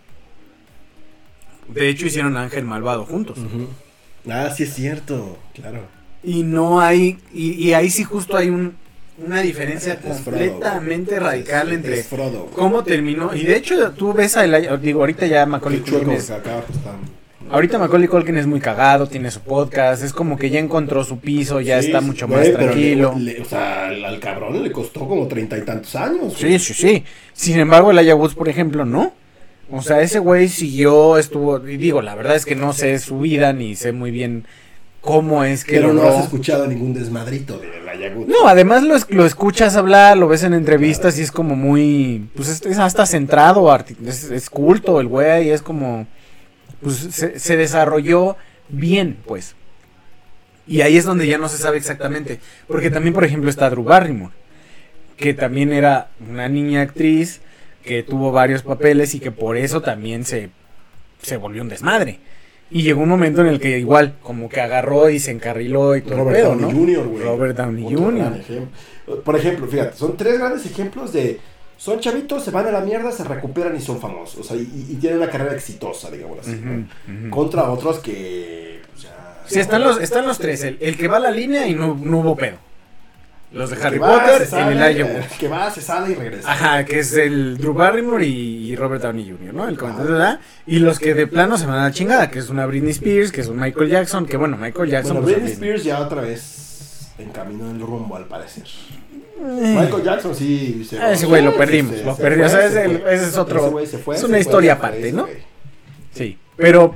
De hecho, hicieron Ángel Malvado juntos. Ah, sí es cierto, claro. Y no hay, y, y ahí sí justo hay un, una diferencia Frodo, completamente radical Es- entre es Frodo, güey. cómo terminó. Y de hecho, tú ves a Elijah, digo, ahorita ya Macaulay Culkin es, acá pues, ahorita Macaulay Culkin es muy cagado, tiene su podcast, es como que ya encontró su piso, ya Sí, está sí, mucho güey, más le- tranquilo. le- o sea, al, al cabrón le costó como treinta y tantos años. Sí, güey. sí, sí. Sin embargo, el Woods, por ejemplo, no. O sea, ese güey siguió, estuvo, y digo, la verdad es que no sé su vida ni sé muy bien cómo es que Pero no has escuchado ningún desmadrito de la Yagut. No, además lo, es- lo escuchas hablar, lo ves en entrevistas y es como muy, pues es, es hasta centrado, es, es culto el güey, es como, pues se, se desarrolló bien, pues. Y ahí es donde ya no se sabe exactamente, porque también, por ejemplo, está Drew Barrymore, que también era una niña actriz que tuvo varios papeles y que por eso también se, se volvió un desmadre. Y llegó un momento en el que igual, como que agarró y se encarriló y todo Robert pedo, Downey ¿no? Jr., güey. Robert Downey Jr. Por ejemplo, fíjate, son tres grandes ejemplos de. Son chavitos, se van a la mierda, se recuperan y son famosos. O sea, y, y tienen una carrera exitosa, digamos así. Contra otros que. pues, ya- Sí, están los, están los tres. El, el que va a la línea y no, no hubo pedo. Los de Harry Potter, sale, el Wood. Que va, se sale y regresa. Ajá, que es el Drew Barrymore y, y Robert Downey Jr., ¿no? El comandante, ¿verdad? Y los que de plano se van a la chingada, que es una Britney Spears, que es un Michael Jackson, que bueno, Michael Jackson. Bueno, pues, Britney. Spears ya otra vez encaminó el rumbo al parecer. Eh, Michael Jackson sí se Ah, ese güey lo perdimos, se- lo se perdió, fue, o sea, se ese- fue. ese es otro- Ese fue, es una historia aparte, ¿no? Sí, pero,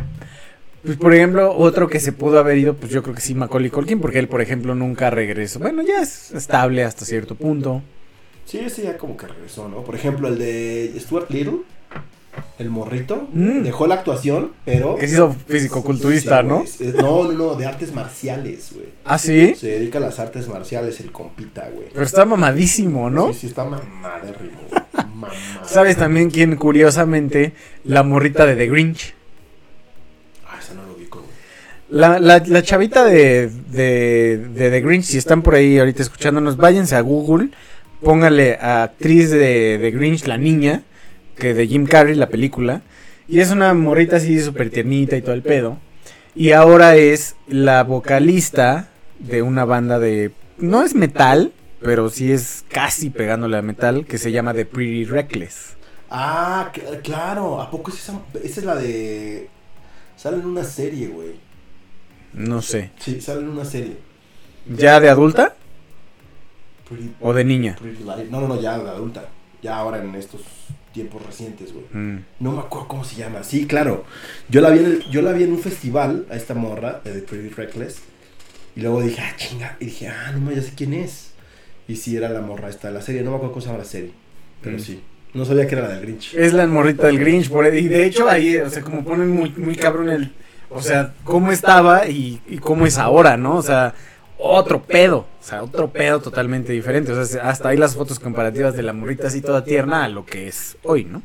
pues por ejemplo, otro que se pudo haber ido, pues yo creo que sí, Macaulay Culkin, porque él, por ejemplo, nunca regresó. Bueno, ya es estable hasta cierto punto. Sí, ese ya como que regresó, ¿no? Por ejemplo, el de Stuart Little, el morrito, Mm. dejó la actuación, pero... Que se hizo fisicoculturista, Sí, ¿no? No, no, no, de artes marciales, güey. Ah, sí. Se dedica a las artes marciales, el compita, güey. Pero está mamadísimo, ¿no? Sí, sí, está mamadérrimo. Mamá. ¿Sabes también quién, curiosamente, la morrita de The Grinch? Ah, esa no lo ubico, güey. La, la, la chavita de, de, de The Grinch, si están por ahí ahorita escuchándonos, váyanse a Google, póngale a actriz de The Grinch, la niña, que de Jim Carrey, la película, y es una morrita así súper tiernita y todo el pedo, y ahora es la vocalista de una banda de, no es metal, pero sí es casi pegándole a metal, que se llama The Pretty Reckless. Ah, cl- claro, ¿a poco es esa? Esa es la de... Sale en una serie, güey. No sé. Sí, sale en una serie. ¿Ya de adulta Pretty, o de niña? No, no, no, ya de adulta. Ya ahora en estos tiempos recientes, güey. Mm. No me acuerdo cómo se llama. Sí, claro. Yo la vi en, el- yo la vi en un festival, a esta morra, de The Pretty Reckless. Y luego dije, ah, chinga. Y dije, ah, no, ya sé quién es. Y sí, era la morra esta la serie. No me acuerdo cómo se llama la serie. Pero Mm. sí. No sabía que era la del Grinch. Es la morrita del Grinch, por y de hecho ahí, o sea, como ponen muy, muy cabrón el, o sea, cómo estaba y, y cómo es ahora, ¿no? O sea, otro pedo, o sea, otro pedo totalmente diferente, o sea, hasta ahí las fotos comparativas de la morrita así toda tierna a lo que es hoy, ¿no?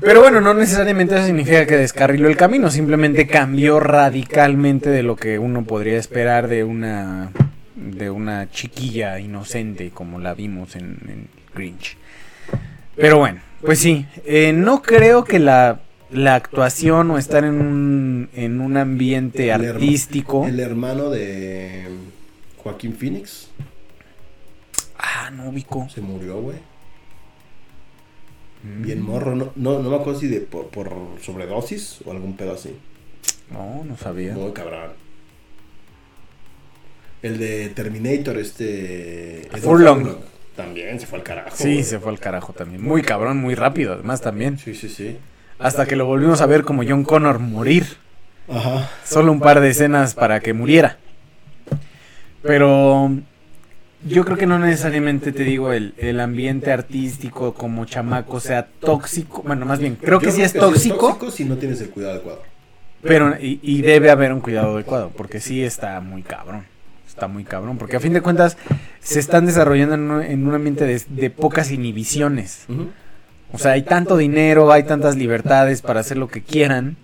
Pero bueno, no necesariamente eso significa que descarriló el camino, simplemente cambió radicalmente de lo que uno podría esperar de una de una chiquilla inocente como la vimos en, en Grinch. Pero bueno, pues sí, eh, no creo que la, la actuación o estar en un, en un ambiente El artístico... El hermano de Joaquín Phoenix Ah, no ubico. se murió, güey. Mm. Bien morro. No, no, no me acuerdo si de por, por sobredosis o algún pedo así. No, no sabía. Muy cabrón. El de Terminator, este. Furlong. También se fue al carajo. Sí, se fue al carajo también. Muy cabrón, muy rápido, además también. Sí, sí, sí. Hasta que lo volvimos a ver como John Connor morir. Ajá. Solo un par de escenas para que muriera. Pero yo creo que no necesariamente te digo el, el ambiente artístico como chamaco sea tóxico. Bueno, más bien, creo que sí es tóxico, si no tienes el cuidado adecuado. pero y, y debe haber un cuidado adecuado, porque sí está muy cabrón. Está muy cabrón, porque a fin de cuentas se están desarrollando en un, en un ambiente de, de pocas inhibiciones. O sea, hay tanto dinero, hay tantas libertades para hacer lo que quieran.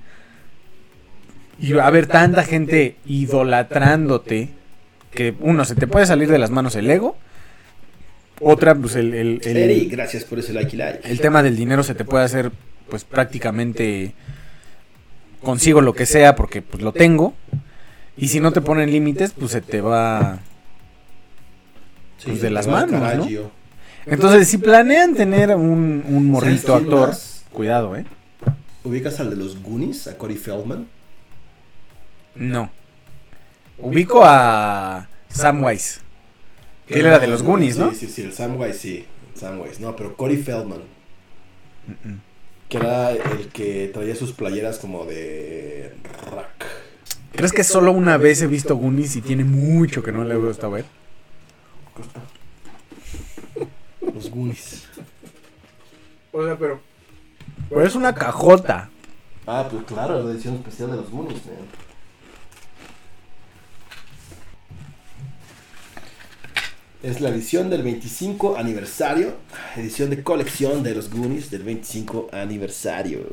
Y va a haber tanta gente idolatrándote que uno, se te puede salir de las manos el ego. Otra, pues el, el, el- Eri, gracias por ese like el tema del dinero se te puede hacer pues prácticamente consigo lo que sea porque pues lo tengo. Y si no te ponen límites, pues se te va... Pues, de las manos, ¿no? Entonces, si planean tener un, un morrito ¿Sabes quién actor, cuidado, ¿eh? ¿Ubicas al de los Goonies, a Corey Feldman? No. Ubico a Samwise. Que él era de los Goonies, ¿no? Sí, sí, sí, el Samwise, sí. Samwise, no, pero Corey Feldman. Que era el que traía sus playeras como de rock. ¿Crees que solo una vez he visto Goonies y tiene mucho que no le gusta ver? Los Goonies. O sea, pero... Pero es una cajota. Ah, pues claro, la edición especial de los Goonies, man. Es la edición del 25 aniversario. Edición de colección de los Goonies del 25 aniversario.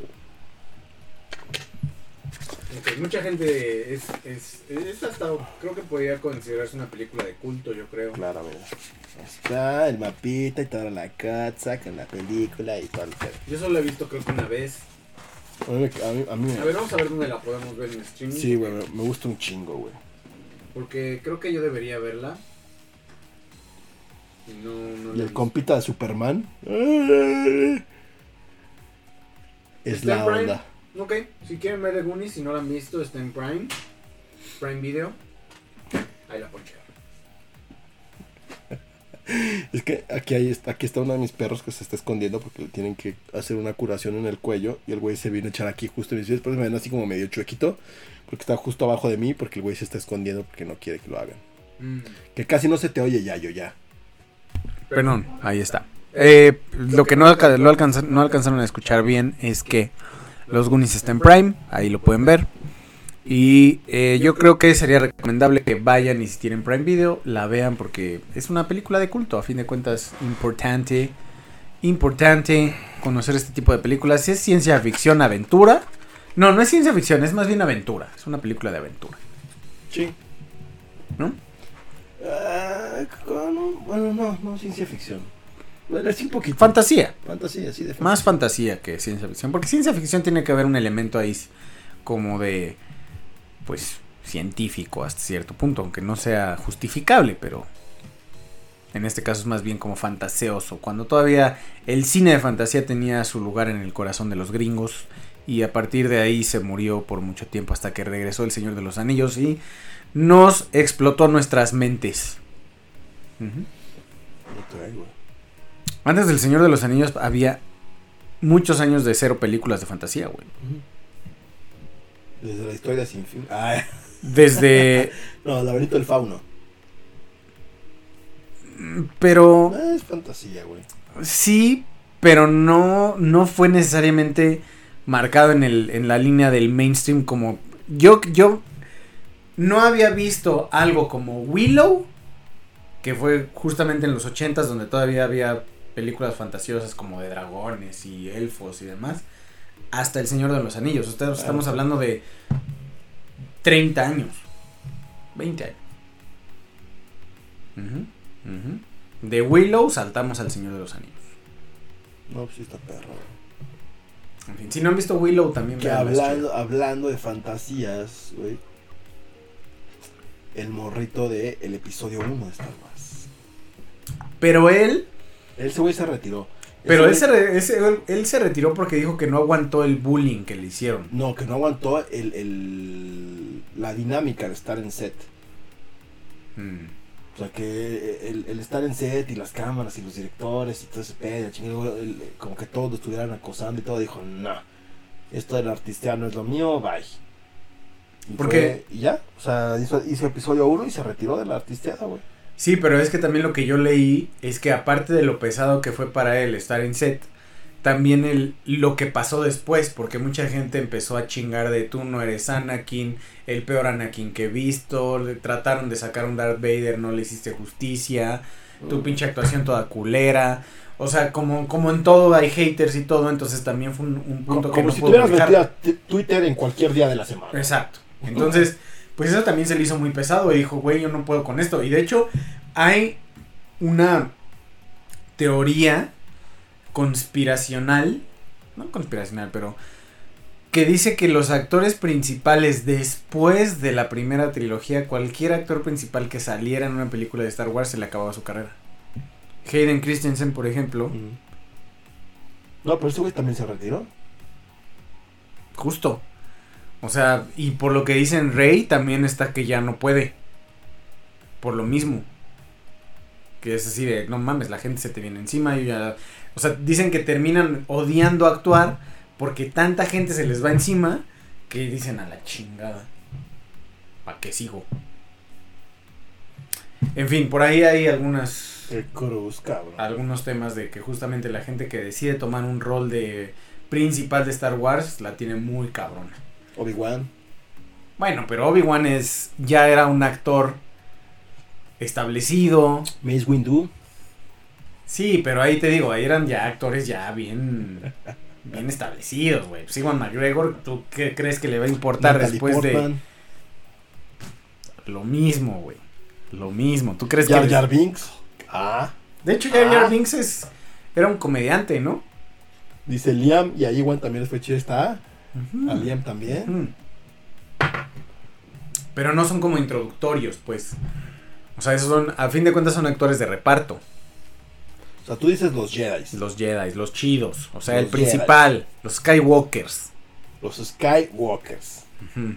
Mucha gente es, es, es hasta, creo que podría considerarse una película de culto, yo creo. Claro, mira. Está el mapita y toda la casa con la película y todo el pedo. Yo solo la he visto creo que una vez. A mí, me- a mí- a mí me- A ver, vamos a ver dónde la podemos ver en streaming. Sí, güey, me, gusta un chingo, güey. Porque creo que yo debería verla. Y no, no Y el compita de Superman. Es ¿Está la onda. Ok, si quieren ver The Goonies, si no la han visto, está en Prime. Prime Video. Ahí la checar. Es que aquí, hay, aquí está uno de mis perros que se está escondiendo porque le tienen que hacer una curación en el cuello. Y el güey se vino a echar aquí justo en mis pies. Por eso me ven así como medio chuequito. Porque está justo abajo de mí. Porque el güey se está escondiendo porque no quiere que lo hagan. Que casi no se te oye ya, yo ya. Perdón, ahí está. Eh, lo que no, alca- lo alcanzan- no alcanzaron a escuchar bien es que los Goonies está en Prime, ahí lo pueden ver. Y eh, yo creo que sería recomendable que vayan y si tienen Prime Video, la vean porque es una película de culto, a fin de cuentas, importante. Importante conocer este tipo de películas. Si es ciencia ficción, aventura. No, no es ciencia ficción, es más bien aventura. Es una película de aventura. Sí. ¿No? Ah, bueno, no, no, ciencia ficción. Bueno, es un poquito. Fantasía. Fantasía, sí, de Más fantasía que ciencia ficción. Porque ciencia ficción tiene que haber un elemento ahí como de, pues, científico hasta cierto punto, aunque no sea justificable, pero en este caso es más bien como fantaseoso. Cuando todavía el cine de fantasía tenía su lugar en el corazón de los gringos y a partir de ahí se murió por mucho tiempo hasta que regresó el Señor de los Anillos y nos explotó nuestras mentes. Trae, güey. Antes del Señor de los Anillos había muchos años de cero películas de fantasía, güey. Desde la historia sin fin. Ah, Desde... no, el laberinto del fauno. Pero es fantasía, güey. sí, pero no, no fue necesariamente marcado en, el, en la línea del mainstream como... Yo, yo no había visto algo como Willow, que fue justamente en los 80s donde todavía había películas fantasiosas como de dragones y elfos y demás, hasta El Señor de los Anillos. Ustedes estamos hablando de 30 años, 20 años. De Willow saltamos al Señor de los Anillos. No, pues sí está perro. En fin, si no han visto Willow también Que hablando, hablando de fantasías, güey. El morrito de el episodio 1 de Star Wars. Pero él, Ese güey se retiró. pero él se, ese- él, él se retiró porque dijo que no aguantó el bullying que le hicieron. No, que no aguantó el, el, la dinámica de estar en set. Mm. O sea, que el, el estar en set y las cámaras y los directores y todo ese pedo, chingado, el- como que todos lo estuvieran acosando y todo, dijo, no, esto del artista no es lo mío, bye. Y ¿Por fue- qué? Y ya, o sea, hizo, hizo episodio 1 y se retiró de la artisteada, güey. Sí, pero es que también lo que yo leí es que aparte de lo pesado que fue para él estar en set, también el, lo que pasó después, porque mucha gente empezó a chingar de tú no eres Anakin, el peor Anakin que he visto, le trataron de sacar un Darth Vader, no le hiciste justicia, tu Mm. pinche actuación toda culera. O sea, como, como en todo hay haters y todo, entonces también fue un, un punto Como, que como no si puedo tuvieras metido a Twitter en cualquier día de la semana. Exacto. Entonces, pues eso también se le hizo muy pesado y dijo, güey, yo no puedo con esto. Y de hecho, hay una teoría conspiracional, no conspiracional, pero que dice que los actores principales después de la primera trilogía, cualquier actor principal que saliera en una película de Star Wars se le acababa su carrera. Hayden Christensen, por ejemplo, Mm. No, pero ese güey también se retiró. Justo. O sea, y por lo que dicen Rey, también está que ya no puede. Por lo mismo. Que es así de, no mames, la gente se te viene encima. Yo ya... O sea, dicen que terminan odiando actuar porque tanta gente se les va encima que dicen a la chingada. ¿Para qué sigo? En fin, por ahí hay algunas Qué cruz, cabrón. algunos temas de que justamente la gente que decide tomar un rol de principal de Star Wars la tiene muy cabrona. Obi-Wan. Bueno, pero Obi-Wan es ya era un actor establecido. Mace Windu. Sí, pero ahí te digo, ahí eran ya actores ya bien bien establecidos, güey. Pues Iwan McGregor, ¿tú qué crees que le va a importar Natalie después Portman. de lo mismo, güey? Lo mismo. ¿Tú crees Jar que Jar Binks. Ah. De hecho, Jar Jar Ah. Binks es era un comediante, ¿no? Dice Liam y a Iwan también les fue chido. Está. Ujú. A Liam también. Pero no son como introductorios, pues. O sea, esos son, a fin de cuentas son actores de reparto. O sea, tú dices los Jedi. Los Jedi, los chidos. O sea, Los el principal, los Skywalkers. Los Skywalkers. Ujú,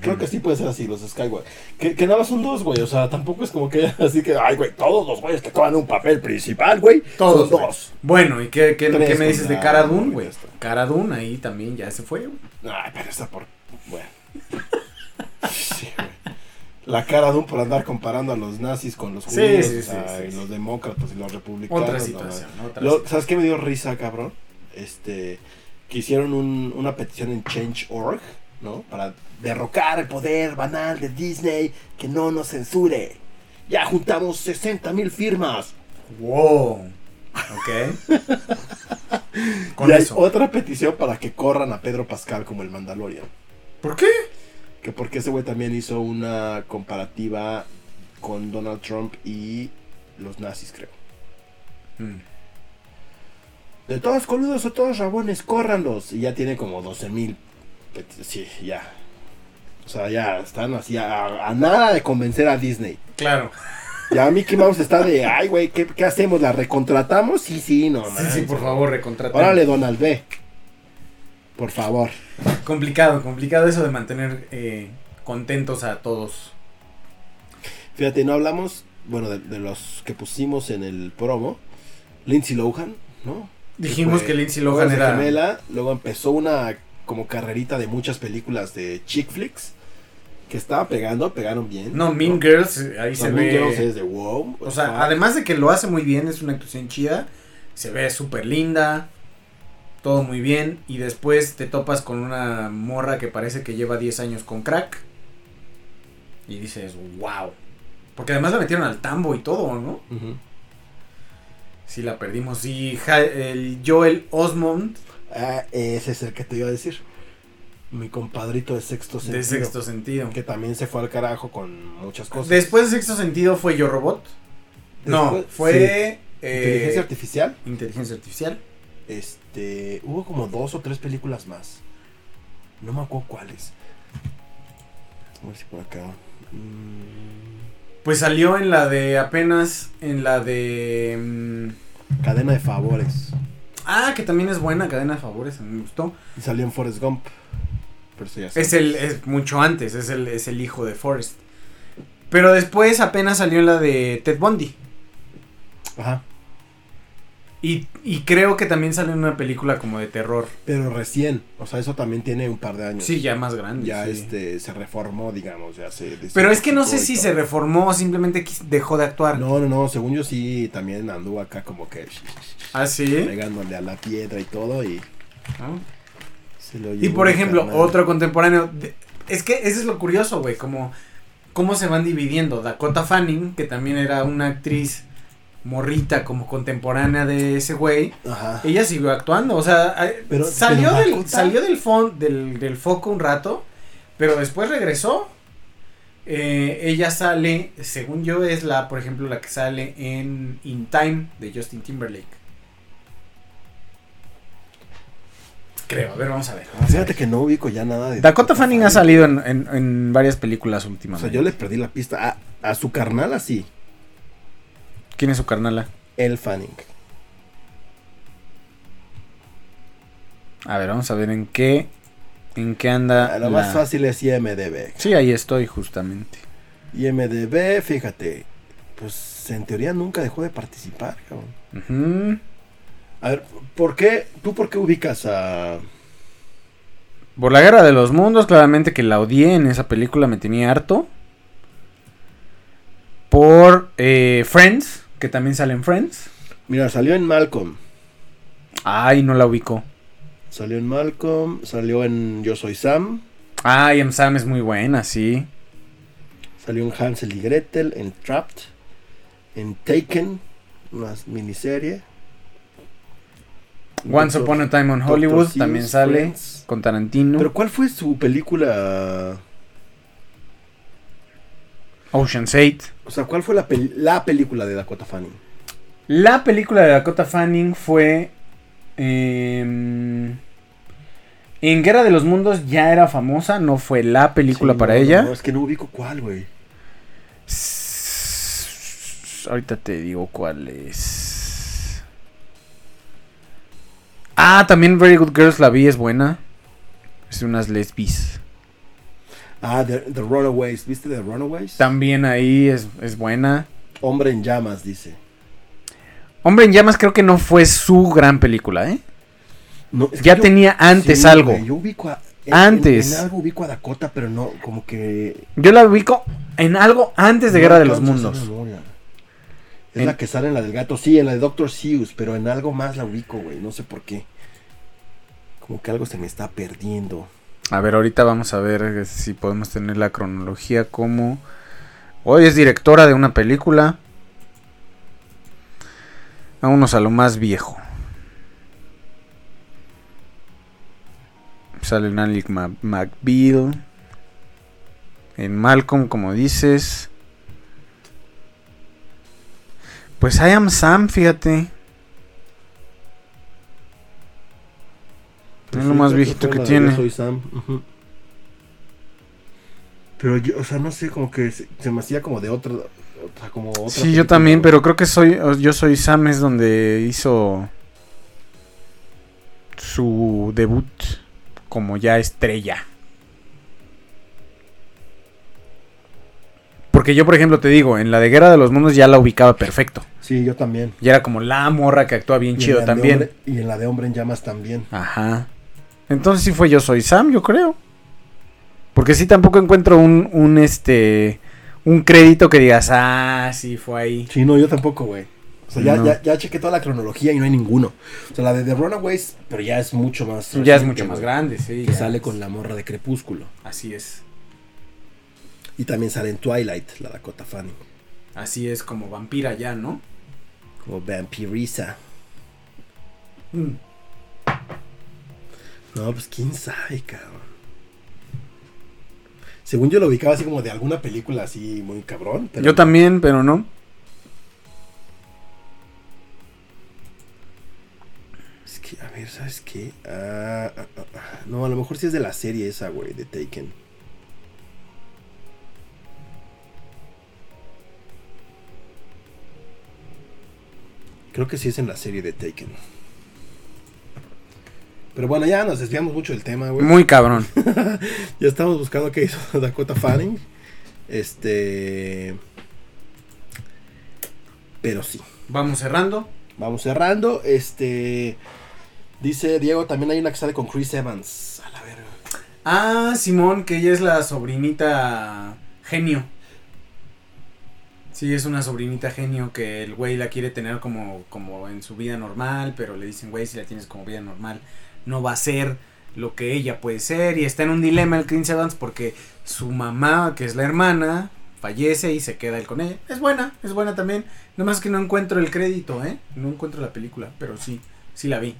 Creo que sí puede ser así, los Skywalkers. Que, que nada más son dos, güey. O sea, tampoco es como que así que, ay, güey, todos los güeyes que toman un papel principal, güey. Todos, Son güey. dos. Bueno, ¿y qué, qué, Tres qué me dices de Cara Dune, güey? Cara Dune ahí también ya se fue, güey. Ay, pero está por. Bueno. Sí, güey. La cara de un por andar comparando a los nazis con los Sí, judíos, sí, sí, sí, y los demócratas y los republicanos. Otra no, situación, otra Lo- situación. ¿Sabes qué me dio risa, cabrón? Este, que hicieron un- una petición en Change.org, ¿no? Para derrocar el poder banal de Disney, que no nos censure. Ya juntamos 60 mil firmas. Wow. Ok. Con y hay eso. otra petición para que corran a Pedro Pascal como el Mandalorian. ¿Por qué? Que porque ese güey también hizo una comparativa con Donald Trump y los nazis, creo. Mm. De todos coludos o todos rabones, córranlos. Y ya tiene como 12 mil. Sí, ya. O sea, ya están así a, a nada de convencer a Disney. Claro. Ya Mickey Mouse está de, ay, güey, ¿qué, qué hacemos? ¿La recontratamos? Sí, sí, no, Sí, man. sí, por favor, recontrata. Órale, Donald, ve. Por favor. Complicado, complicado eso de mantener eh, contentos a todos. Fíjate, no hablamos, bueno, de, de los que pusimos en el promo. Lindsay Lohan, ¿no? Dijimos fue que Lindsay Lohan era. Gemela, luego empezó una como carrerita de muchas películas de chick flicks que estaba pegando, pegaron bien. No, Mean Girls, eh, ahí O sea, se Mean ve. Girls es de wow. O sea, además de que lo hace muy bien, es una actuación chida. Se ve súper linda. Todo muy bien. Y después te topas con una morra que parece que lleva 10 años con crack. Y dices, wow. Porque además la metieron al tambo y todo, ¿no? Ujú. Sí, la perdimos. Y Ja- el Joel Osmond Ah, ese es el que te iba a decir. Mi compadrito de sexto sentido. de sexto sentido. Que también se fue al carajo con muchas cosas. Después de sexto sentido fue Yo Robot. no, fue. sí. eh, Inteligencia artificial. inteligencia artificial. Este. Hubo como dos o tres películas más. No me acuerdo cuáles. A ver si por acá. Mm, Pues salió en la de apenas. En la de. mm, cadena de favores. Ah, que también es buena, cadena de favores, a mí me gustó. Y salió en Forrest Gump. Pero Es el, es mucho antes, es el, es el hijo de Forrest. Pero después apenas salió en la de Ted Bundy. Ajá. Y, y creo que también sale en una película como de terror. Pero recién, o sea, eso también tiene un par de años. Sí, ya más grande. Ya sí. este se reformó, digamos, ya se Pero es que no sé si todo. se reformó o simplemente dejó de actuar. No, no, no, según yo sí también anduvo acá como que ¿Ah, sí? pegándole a la piedra y todo y ¿No? Y por ejemplo, otro contemporáneo. de- es que eso es lo curioso, güey. Como cómo se van dividiendo. Dakota Fanning, que también era una actriz morrita como contemporánea de ese güey. Ajá. Ella siguió actuando. O sea, Pero- salió, pero del, salió del, fon- del, del foco un rato. Pero después regresó. Eh, ella sale, según yo, es la, por ejemplo, la que sale en In Time de Justin Timberlake. Creo, a ver, vamos a ver. vamos a ver. Fíjate que no ubico ya nada de Dakota Fanning ha salido en, en, en varias películas O últimamente. sea, yo le perdí la pista a, a su carnal así, ¿Quién es su carnala? el Fanning. A ver, vamos a ver en qué en qué anda. Ah, Lo la- más fácil es IMDB. Sí, ahí estoy justamente. IMDB, fíjate, pues en teoría nunca dejó de participar, cabrón. Ujú. A ver, ¿por qué? ¿Tú por qué ubicas a Por la guerra de los mundos, claramente que la odié en esa película, me tenía harto. Por eh, Friends, que también sale en Friends. Mira, salió en Malcolm. Ay, no la ubico. Salió en Malcolm, salió en Yo Soy Sam, Ay, Am Sam es muy buena, sí. salió en Hansel y Gretel, en Trapped, en Taken, una miniserie. Once Doctor- Upon a Time on Doctor Hollywood Seuss, también sale Friends. con Tarantino. Pero ¿cuál fue su película? Ocean's 8. O sea, ¿cuál fue la, pel- la película de Dakota Fanning? La película de Dakota Fanning fue. em, en Guerra de los Mundos ya era famosa, no fue la película Sí, para no, ella. No, es que no ubico cuál, güey. Ahorita te digo cuál es. Ah, también Very Good Girls la vi, es buena. Es unas lesbis. Ah, The, The Runaways. ¿Viste The Runaways? También ahí es, es buena. Hombre en llamas, dice. Hombre en Llamas creo que no fue su gran película, ¿eh? No, es que Ya yo- tenía antes sí, algo. yo ubico a. en- Antes. En, en algo ubico a Dakota, pero no, como que. Yo la ubico en algo antes de no Guerra de los Mundos. Es En- la que sale en la del gato, sí, en la de Doctor Seuss, pero en algo más la ubico, güey. No sé por qué. Como que algo se me está perdiendo. A ver, ahorita vamos a ver eh, si podemos tener la cronología como... Hoy es directora de una película. Vámonos a lo más viejo. Sale en Alec McBeal. En Malcolm, como dices. Pues I Am Sam, fíjate. Es lo más viejito que tiene. Soy Sam. Pero yo, o sea, no sé, como que se, se me hacía como de otra. O sea, como otra Sí, yo también, pero creo que soy yo soy Sam es donde hizo su debut como ya estrella. Porque yo, por ejemplo, te digo, en la de Guerra de los Mundos ya la ubicaba perfecto. Sí, yo también. Ya era como la morra que actúa bien Y en chido también. Hombre- y en la de Hombre en Llamas también. Ajá. Entonces sí fue Yo Soy Sam, yo creo. Porque sí tampoco encuentro un, un este un crédito que digas, ah, sí fue ahí. Sí, no, yo tampoco, güey. O sea, ya, No. ya, ya chequé toda la cronología y no hay ninguno. O sea, la de The Runaways, pero ya es mucho más. Ya es mucho más grande, sí. Que sale con la morra de Crepúsculo. Así es. Y también sale en Twilight, la Dakota Fanning. Así es como vampira ya, ¿no? Como Vampirisa. Mm. No, pues quién sabe, cabrón. Según yo lo ubicaba así como de alguna película así muy cabrón. Pero Yo también, pero no. Es que, a ver, ¿sabes qué? Ah, ah, ah. no, a lo mejor sí es de la serie esa, güey, de Taken. Creo que sí es en la serie de Taken. Pero bueno, ya nos desviamos mucho del tema, güey. Muy cabrón. Ya estamos buscando qué hizo Dakota Fanning. Este. Pero sí. Vamos cerrando. vamos cerrando. Este. Dice Diego, también hay una que sale con Chris Evans. A la verga. Ah, Simón, que ella es la sobrinita genio. Sí, es una sobrinita genio que el güey la quiere tener como, como en su vida normal, pero le dicen, güey, si la tienes como vida normal, no va a ser lo que ella puede ser. Y está en un dilema el Chris Evans porque su mamá, que es la hermana, fallece y se queda él con ella. Es buena, es buena también. Nomás que no encuentro el crédito, ¿eh? No encuentro la película, pero sí, sí la vi.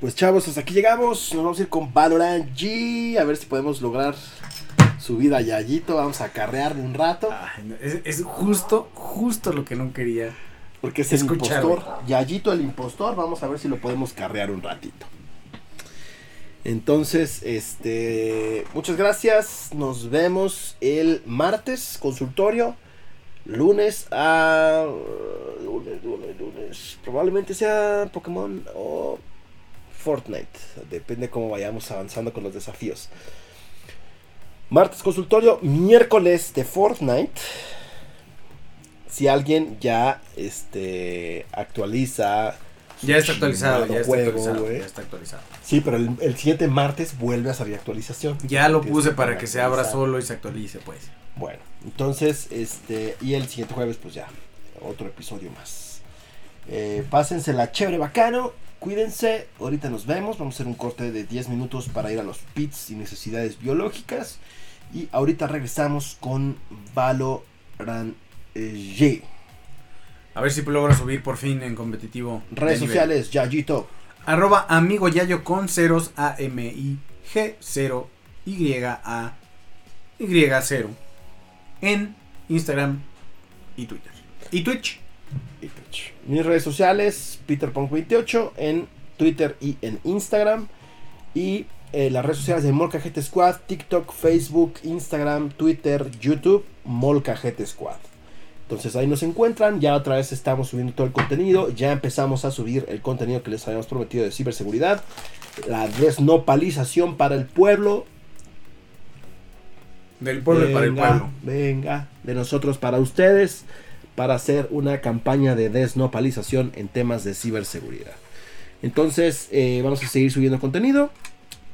Pues chavos, hasta aquí llegamos. Nos vamos a ir con Valorant G. A ver si podemos lograr subir a Yayito. Vamos a carrearle un rato. Ay, no, es, es justo, justo lo que no quería. Porque es el impostor. Yayito el impostor. Vamos a ver si lo podemos carrear un ratito. Entonces, este. Muchas gracias. Nos vemos el martes, consultorio. Lunes a. Lunes, lunes, lunes. Probablemente sea Pokémon o Fortnite. Depende cómo vayamos avanzando con los desafíos. Martes consultorio, miércoles de Fortnite. Si alguien ya este actualiza. Ya está actualizado, ya está juego, actualizado, ya está actualizado. Sí, pero el, el siguiente martes vuelve a salir actualización. Ya lo puse para que se abra solo y se actualice, pues. Bueno, entonces, este, y el siguiente jueves, pues ya, otro episodio más. Eh, pásensela chévere, bacano, cuídense, ahorita nos vemos, vamos a hacer un corte de 10 minutos para ir a los pits y necesidades biológicas. Y ahorita regresamos con Valorant G. A ver si logro subir por fin en competitivo. de Redes sociales, Yayito. Arroba amigo yayo con ceros A M I G 0 Y A Y 0 en Instagram y Twitter. Y Twitch. y Twitch. Mis redes sociales, PeterPunk28 en Twitter y en Instagram. Y eh, las redes sociales de Molcajete Squad, TikTok, Facebook, Instagram, Twitter, YouTube, Molcajete Squad. Entonces ahí nos encuentran, ya otra vez estamos subiendo todo el contenido, ya empezamos a subir el contenido que les habíamos prometido de ciberseguridad, la desnopalización para el pueblo, Del pueblo y para el Venga, pueblo. Venga, de nosotros para ustedes, para hacer una campaña de desnopalización en temas de ciberseguridad. Entonces, eh, vamos a seguir subiendo contenido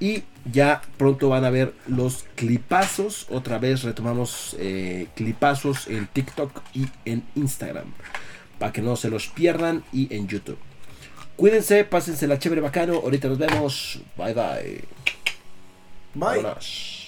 y ya pronto van a ver los clipazos. Otra vez retomamos eh, clipazos en TikTok y en Instagram. Para que no se los pierdan y en YouTube. Cuídense, pásense la chévere bacano. Ahorita nos vemos. Bye bye. Bye. Vámonos.